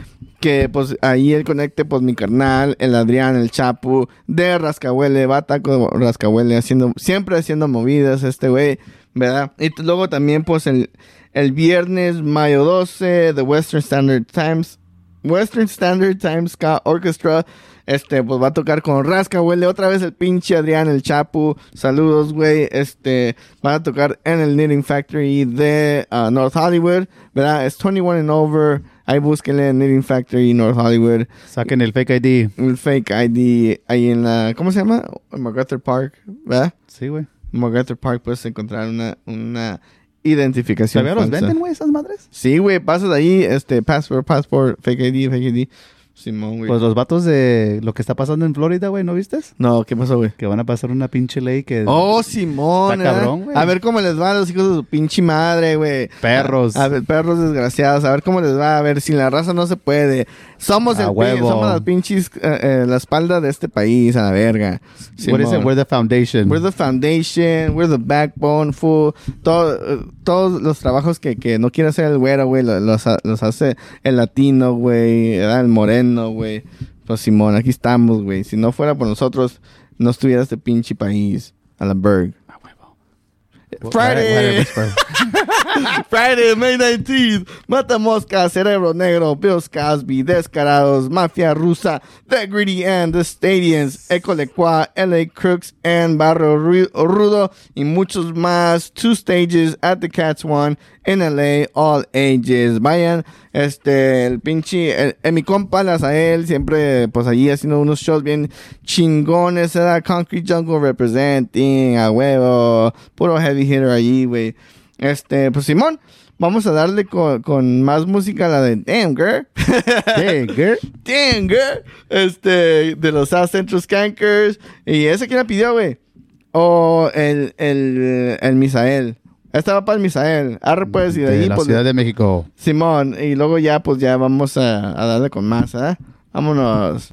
que pues ahí él conecte pues mi carnal, el Adrián, el Chapu, de Rascahuele, va a taco de Rascahuele haciendo, siempre haciendo movidas este güey, ¿verdad? Y luego también pues el, el viernes, mayo 12, The Western Standard Times, Western Standard Times Orchestra, este, pues va a tocar con Rascahuele, otra vez el pinche Adrián, el Chapu, saludos, güey, este, van a tocar en el Knitting Factory de ah, North Hollywood, ¿verdad? Es 21 and over, ahí búsquenle en Knitting Factory North Hollywood, Saquen el fake ID. un fake ID ahí en la, ¿cómo se llama? En MacArthur Park, ¿verdad? Sí, güey. MacArthur Park puedes encontrar una, una identificación ¿Todavía los venden, güey, esas madres? Sí, güey, pasas ahí, este, passport, passport, fake ID, fake ID. Simón, güey. Pues los vatos de lo que está pasando en Florida, güey, ¿no viste? no, ¿qué pasó, güey? Que van a pasar una pinche ley que... Oh, Simón. Está ¿eh? cabrón, güey. A ver cómo les va a los hijos de su pinche madre, güey. Perros. A, a ver, perros desgraciados. A ver cómo les va. A ver, sin la raza no se puede. Somos A el huevo. somos las pinches, eh, eh, la espalda de este país, a la verga. What is it? Simón. We're the foundation. We're the foundation, we're the backbone. Todo, eh, todos los trabajos que, que no quiere hacer el güero, güey, lo- los, los hace el latino, güey, el moreno, güey. Pues Simón, aquí estamos, güey. Si no fuera por nosotros, no estuviera este pinche país. A la Berg. Friday. *laughs* Friday, May 19th. Mata Mosca, Cerebro Negro, Bill Cosby, Descarados, Mafia Rusa, The Greedy and The Stadiums, Ecolecua, LA Crooks, and Barrio Rudo, y muchos más. Two stages at the Cats One in LA, all ages. Vayan, este, el pinche, el, el mi compa Lazael, siempre, pues allí haciendo unos shows bien chingones, era Concrete Jungle representing, a huevo, puro heavy hitter allí, güey. Este, pues Simón, vamos a darle con, con más música, la de Damn Girl. *laughs* Hey, girl. Damn Girl. Este, de los South Central Skankers. Y ese que la pidió, güey. O el, el, el Misael. Esta va para el Misael. Arre pues, y de, De ahí, la pues, Ciudad de México. Simón. Y luego ya, pues ya vamos a, a darle con más, ¿eh? Vámonos.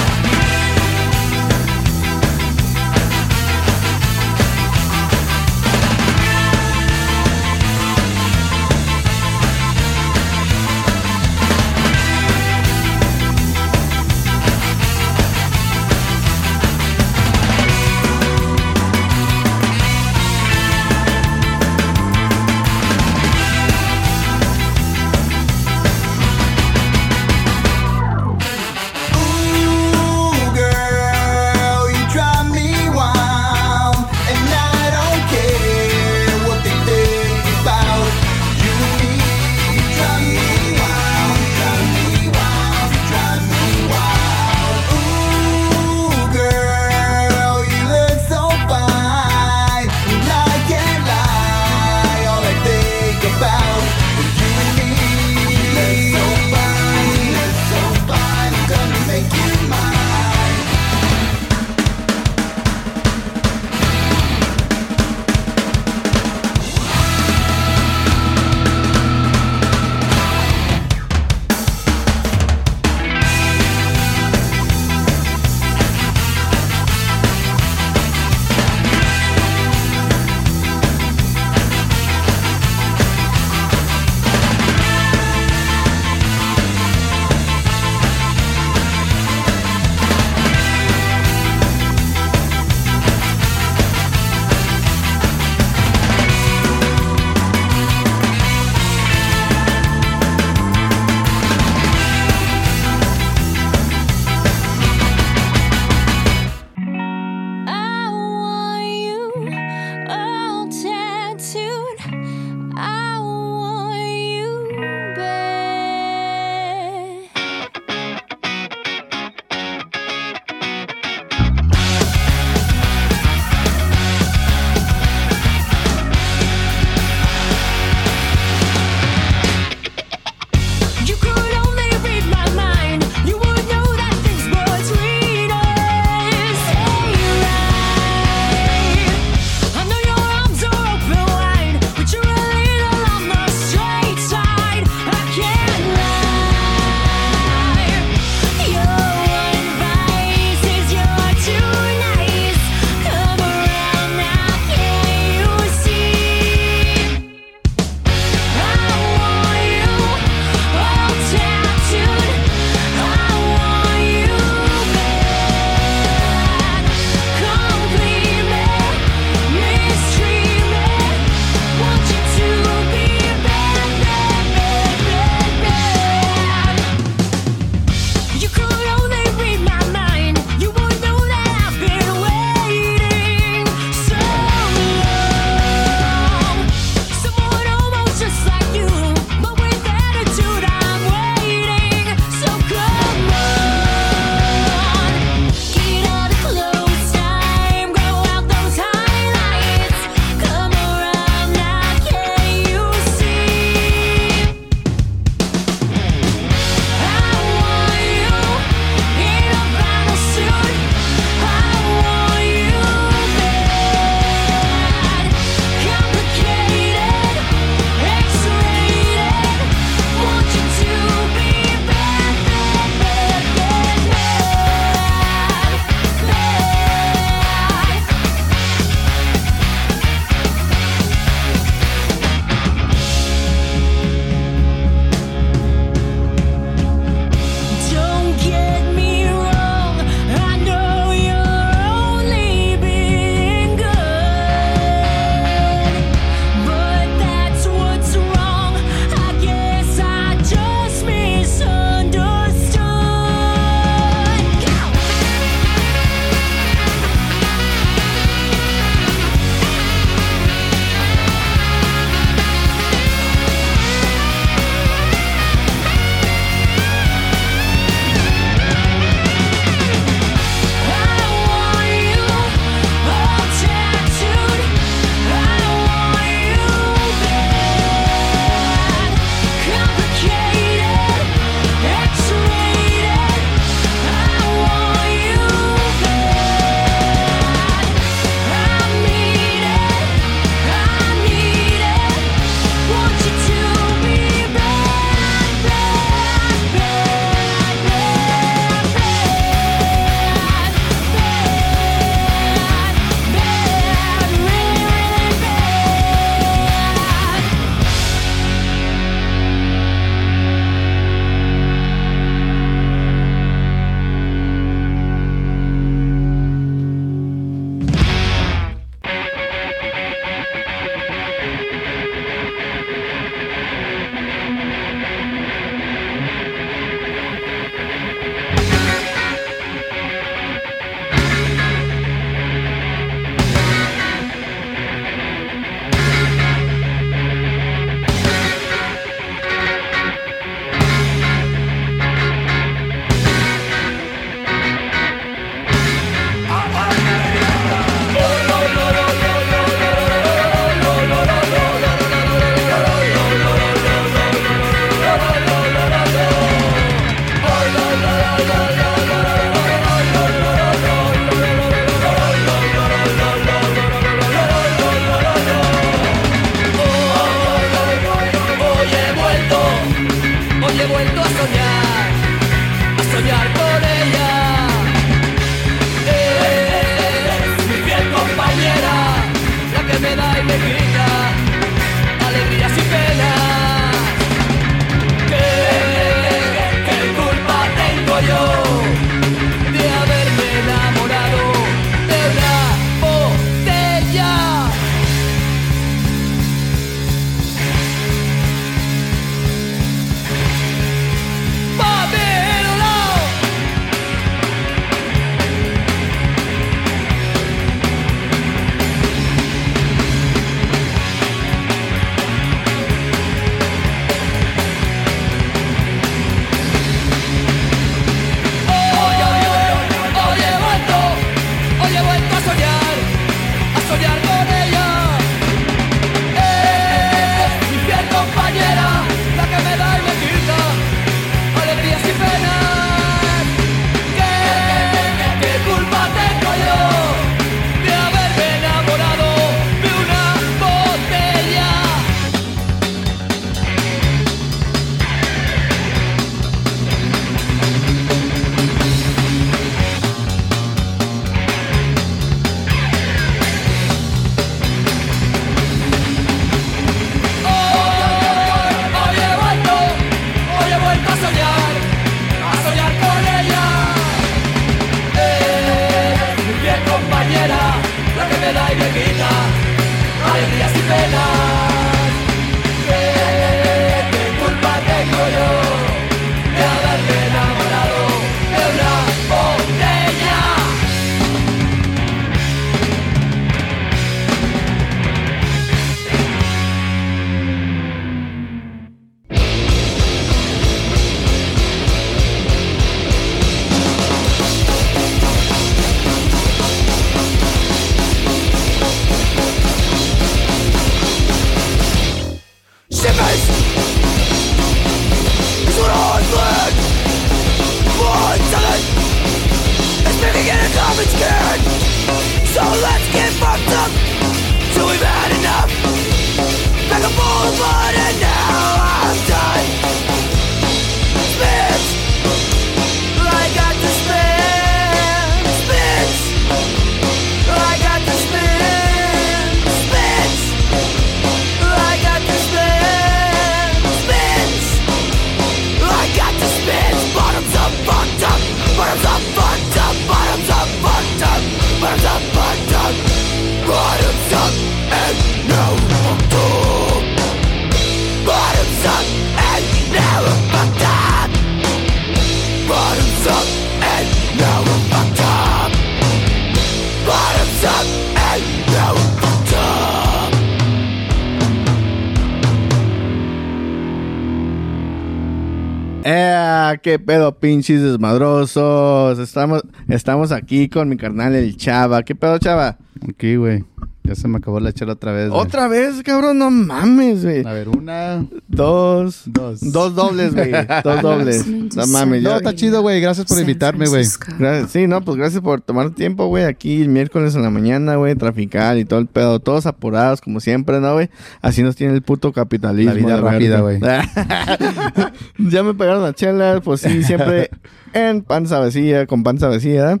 ¡Qué pedo, pinches desmadrosos! Estamos, estamos aquí con mi carnal, el Chava. ¿Qué pedo, Chava? Aquí, güey. Ya se me acabó la chela otra vez. güey. ¿Otra vez, cabrón? No mames, güey. A ver, una. Dos. Dos. Dos dobles, güey. *laughs* Dos dobles. No mames. No, está chido, güey. Gracias por San invitarme, güey. Gracias- Sí, no, pues gracias por tomar tiempo, güey. Aquí el miércoles en la mañana, güey, traficar y todo el pedo. Todos apurados, como siempre, ¿no, güey? Así nos tiene el puto capitalismo. La vida rápida, verga. *laughs* ya me pagaron la chela, pues sí, siempre *laughs* en panza vacía, con panza vacía.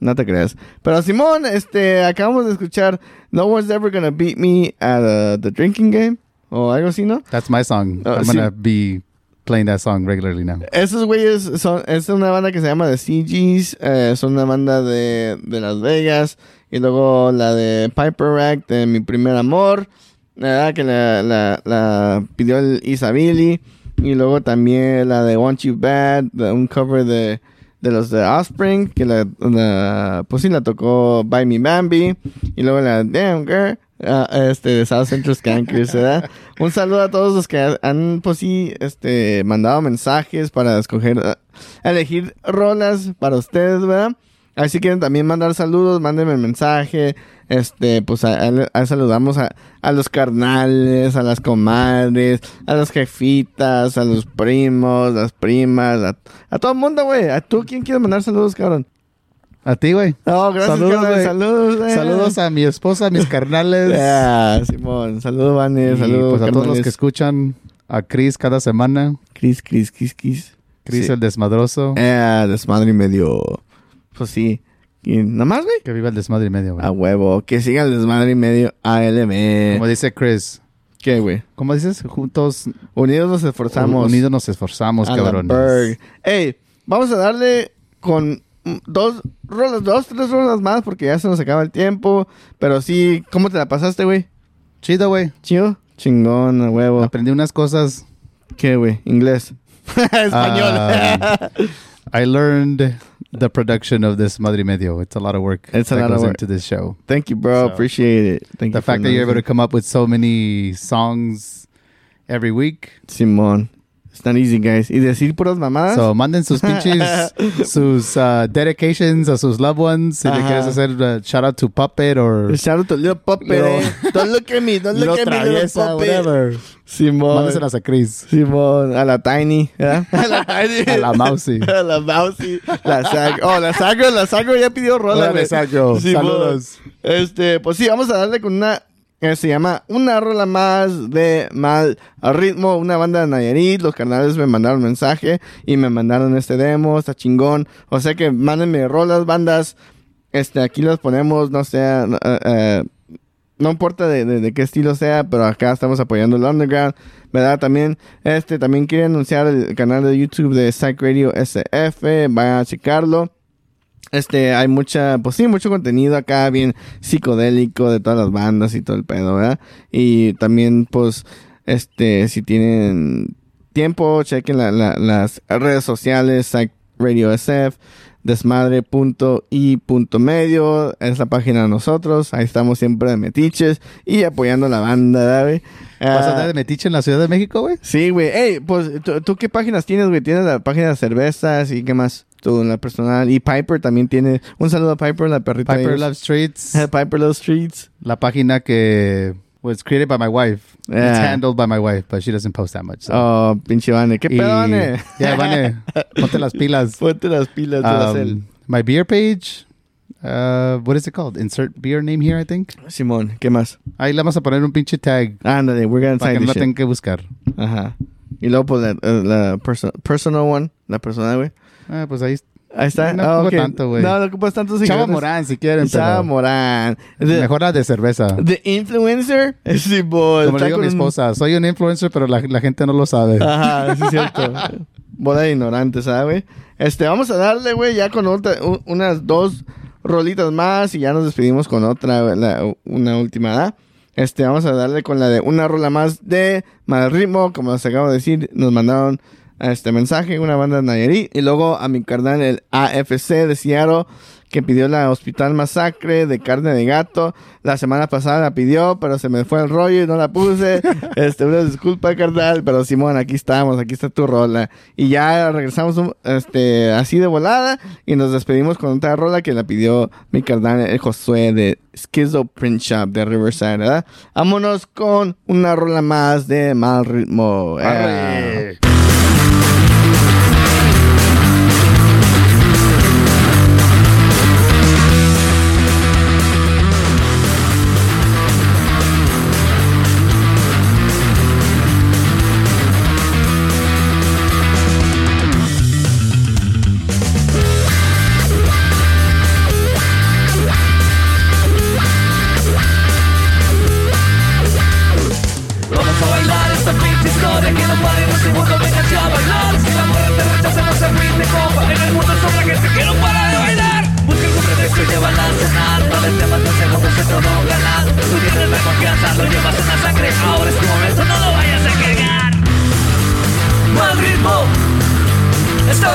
No te creas. Pero Simón, este, acabamos de escuchar No One's Ever Gonna Beat Me at uh, the Drinking Game. O algo así, ¿no? That's my song. Oh, I'm sí. gonna be playing that song regularly now. Esos güeyes son, es una banda que se llama The CGs, eh, son una banda de, de Las Vegas, y luego la de Piper Rack, de Mi Primer Amor, ¿verdad? que la, la, la pidió el Isabili, y luego también la de Want You Bad, un cover de, de los de Offspring, que la, la- pues sí la tocó By Me Bambi, y luego la Damn Girl, ah, este, de South Central Skankers, ¿verdad? *laughs* Un saludo a todos los que han, pues sí, este, mandado mensajes para escoger, ah, elegir rolas para ustedes, ¿verdad? Si quieren también mandar saludos, mándenme mensaje. Este, pues ahí ahí saludamos a, a los carnales, a las comadres, a las jefitas, a los primos, las primas, a, a todo el mundo, güey. ¿A tú quién quieres mandar saludos, cabrón? A ti, güey. No, gracias, Saludos, güey. saludos. eh. Saludos a mi esposa, a mis carnales. Yeah, *laughs* Simón, saludos, Vane, saludos, pues a todos los que escuchan. A Chris cada semana. Chris, Chris, Chris, Chris. Chris Sí. el desmadroso. Eh, desmadre y medio. Pues sí. Y nada más, güey. Que viva el desmadre y medio, güey. A huevo. Que siga el desmadre y medio ALM. Como dice Chris. ¿Qué, güey? ¿Cómo dices? Juntos. Unidos nos esforzamos. Unidos nos esforzamos, cabrones. Ey, vamos a darle con dos rolas, dos, tres rolas más porque ya se nos acaba el tiempo. Pero sí, ¿cómo te la pasaste, güey? Chido, güey. Chido. Chingón, a huevo. Aprendí unas cosas. ¿Qué, güey? Inglés. *laughs* Español. Um, I learned the production of this Madre Medio. It's a lot of work It's a that lot of work. into this show. Thank you, bro. So, Appreciate it. Thank the you for fact that you're able to come up with so many songs every week. Simón. It's not easy, guys. Y decir puras mamadas. So manden sus *laughs* pinches, sus uh, dedications a sus loved ones. Si le quieres hacer uh, shout out to Puppet or Shout out to Little Puppet. Little- eh. Don't look at me. Don't Little look at me, Little Puppet. whatever. Simón. Mándeselas a Chris. Simón. A la Tiny. ¿verdad? *laughs* A la Tiny. A la Mousy. *laughs* A la Mousy. La Sag. Oh, la Sagro. La Sagro ya pidió rola. Sagro. Saludos. Este, pues sí, vamos a darle con una que se llama Una rola más de mal ritmo, una banda de Nayarit. Los carnales me mandaron mensaje y me mandaron este demo, está chingón. O sea que mándenme rolas, bandas. Este, aquí las ponemos, no sé, eh, eh, no importa de, de- qué estilo sea, pero acá estamos apoyando el underground, ¿verdad? También, este, también quiero anunciar el canal de YouTube de Psych Radio SF, vayan a checarlo. Este, hay mucha, pues sí, mucho contenido acá, bien psicodélico de todas las bandas y todo el pedo, ¿verdad? Y también, pues, este, si tienen tiempo, chequen la- la- las redes sociales, Radio SF, desmadre.i.medio, es la página de nosotros, ahí estamos siempre de metiches y apoyando a la banda, ¿verdad, güey? ¿Vas a Ah, andar de metiche en la Ciudad de México, güey? Sí, güey. Ey, pues, ¿tú, tú qué páginas tienes, güey? Tienes la página de cervezas y qué más. Tú, la personal. Y Piper también tiene. Un saludo a Piper, la perrita. Piper. Love Streets. *laughs* Piper Love Streets. La página que was created by my wife. It's Yeah. handled by my wife, but she doesn't post that much. so. Oh, pinche Vane. ¿Qué pedo, Vane? *laughs* Yeah, Vane. *laughs* Ponte las pilas. Ponte las pilas, Um, my beer page. Uh, what is it called? Insert beer name here, I think. Simón, ¿qué más? Ahí le vamos a poner un pinche tag Ándale, we're gonna para que no tengan que buscar. Ajá. Y luego, pues, la, eh, la perso- personal one. La personal, güey. Ah, pues ahí. Ahí está. No Ah, ocupo ok. tanto, güey. No, no ocupas tantos Chava. Morán, si quieren. Chava Morán. The, Mejor la de cerveza. the influencer. Sí, boy. Como le digo a mi esposa, soy un influencer, pero la, la gente no lo sabe. Ajá, sí es cierto. *laughs* Boda de ignorantes, ¿sabes, güey? Este, vamos a darle, güey, ya con otra, unas dos rolitas más y ya nos despedimos con otra, la- una última, ¿verdad? Este, vamos a darle con la de una rola más de mal ritmo, como les acabo de decir, nos mandaron este mensaje, una banda de Nayarit, y luego a mi carnal, el AFC de Seattle, que pidió la Hospital Masacre de carne de gato. La semana pasada la pidió, pero se me fue el rollo y no la puse. *laughs* este, una disculpa, carnal, pero Simón, aquí estamos, aquí está tu rola. Y ya regresamos este, así de volada y nos despedimos con otra rola que la pidió mi carnal, el Josué de Schizo Print Shop de Riverside, ¿verdad? Vámonos con una rola más de mal ritmo. Eh.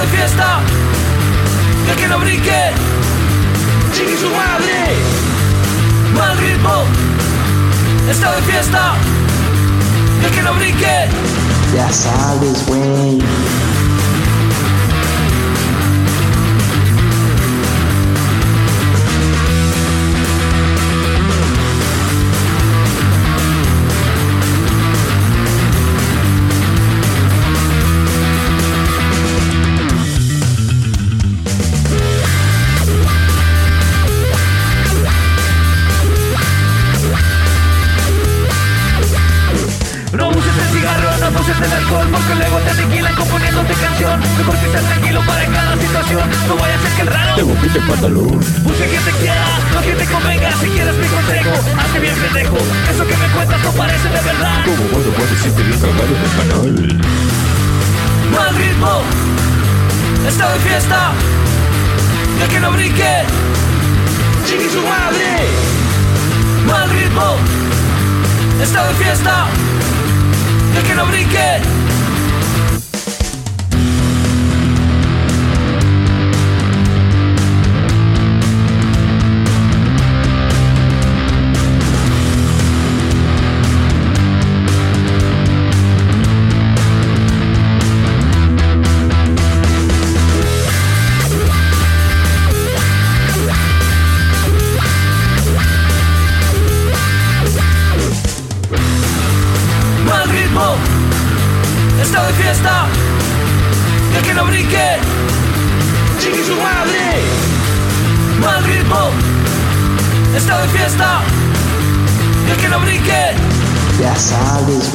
De fiesta Y el que no brinque Chiqui su madre Mal ritmo Está de fiesta y el que no brinque Ya sabes, güey. Pantalón. Busca quien te quiera, no quien te convenga. Si quieres mi consejo, hazte bien pendejo. Eso que me cuentas no parece de verdad. Como cuando puedes siente bien cargado en el canal. Mal ritmo, estado de fiesta. Y el que no brinque, chingue su madre. Mal ritmo, estado de fiesta. Y el que no brinque. Ya sabes,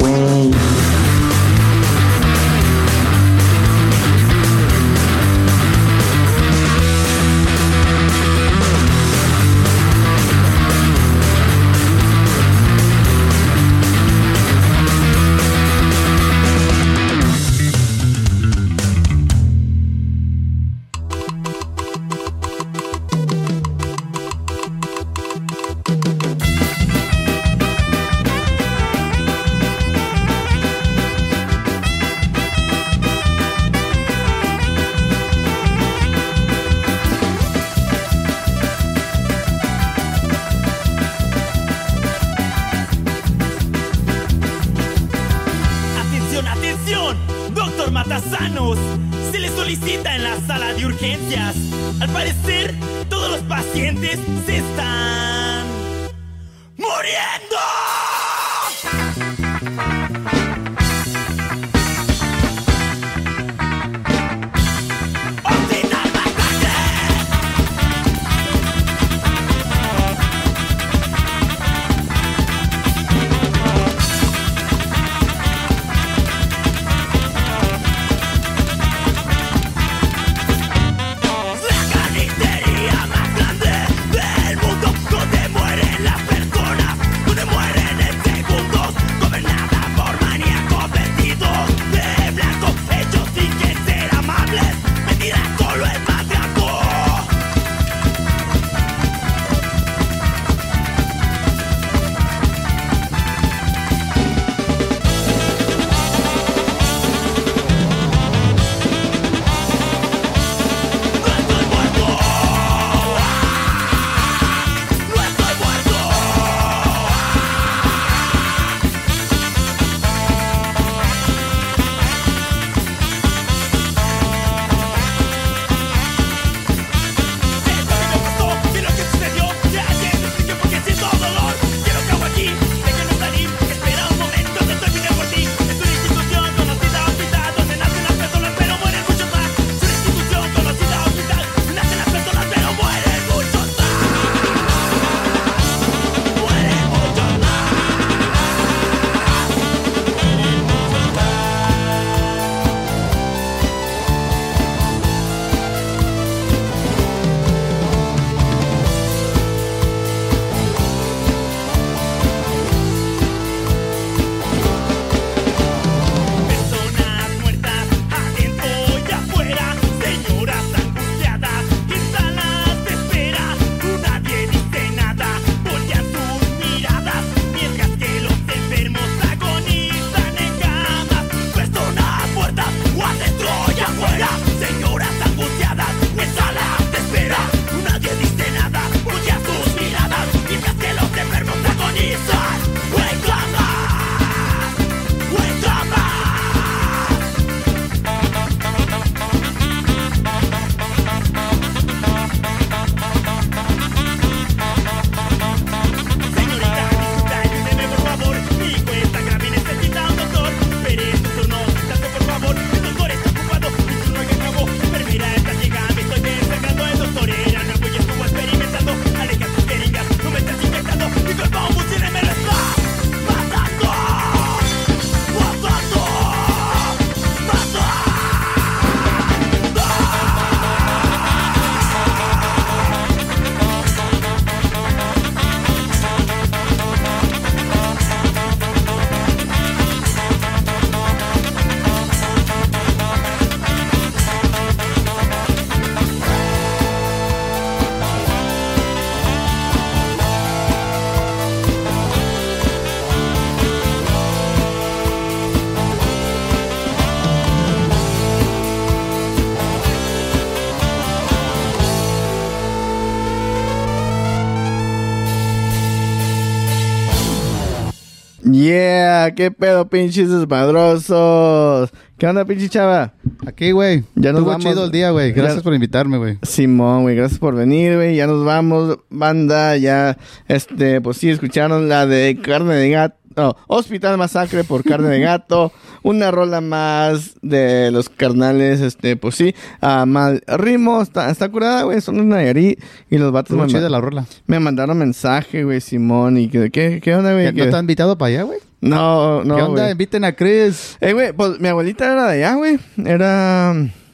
Qué pedo, pinches desmadrosos. ¿Qué onda, pinche chava? Aquí, güey. Ya nos Estuvo vamos. chido el día, güey. Gracias Ya- por invitarme, güey. Simón, güey, gracias por venir, güey. Ya nos vamos, banda. Ya, este, pues sí, escucharon la de carne de gato. no, Hospital Masacre por carne de gato. *laughs* Una rola más de los carnales, este, pues sí. ah, mal ritmo, está, está curada, güey. Son una Nayarit. Y los vatos me, ma- la rola. me mandaron mensaje, güey, Simón. Y que, ¿qué, qué onda, güey? ¿No te han invitado para allá, güey? No, no. ¿Qué onda? güey. Inviten a Chris. Eh, güey, pues mi abuelita era de allá, güey. Era.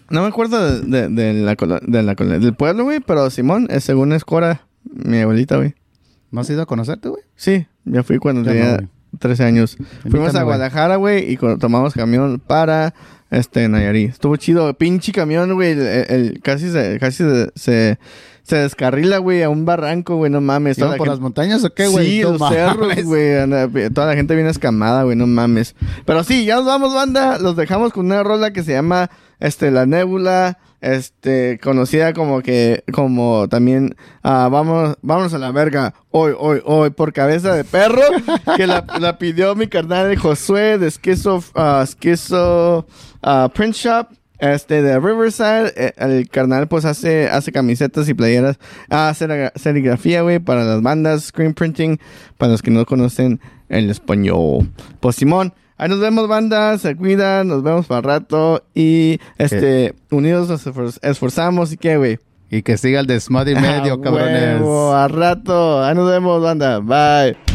No me acuerdo de, de- de la, de la del pueblo, güey, pero Simón, eh, según es Cora, mi abuelita, güey. ¿No has ido a conocerte, güey? Sí, ya fui cuando Ya tenía no, güey. 13 años. Fuimos a. Guadalajara, güey, y tomamos camión para este Nayarit. Estuvo chido, pinche camión, güey. El, el- el- casi se, casi se, se, se descarrila, güey, a un barranco, güey, no mames. ¿Iban Toda la por gente- las montañas o qué, güey? Sí, los mames. cerros, güey. Toda la gente viene escamada, güey, no mames. Pero sí, ya nos vamos, banda. Los dejamos con una rola que se llama este, La Nébula. Este, conocida como que, como también, ah, vamos, vámonos a la verga, hoy, hoy, hoy, por cabeza de perro, que la, *laughs* la pidió mi carnal de Josué de Schizo, ah, Schizo ah, Print Shop. Este, de Riverside, eh, el carnal pues hace, hace camisetas y playeras, hace la- serigrafía, güey, para las bandas, screen printing, para los que no conocen el español. Pues Simón, ahí nos vemos banda, se cuidan, nos vemos para rato y este, unidos nos esfor- esforzamos y qué, güey. Y que siga el desmadre y *laughs* medio, A cabrones. huevo, a rato, ahí nos vemos banda, bye.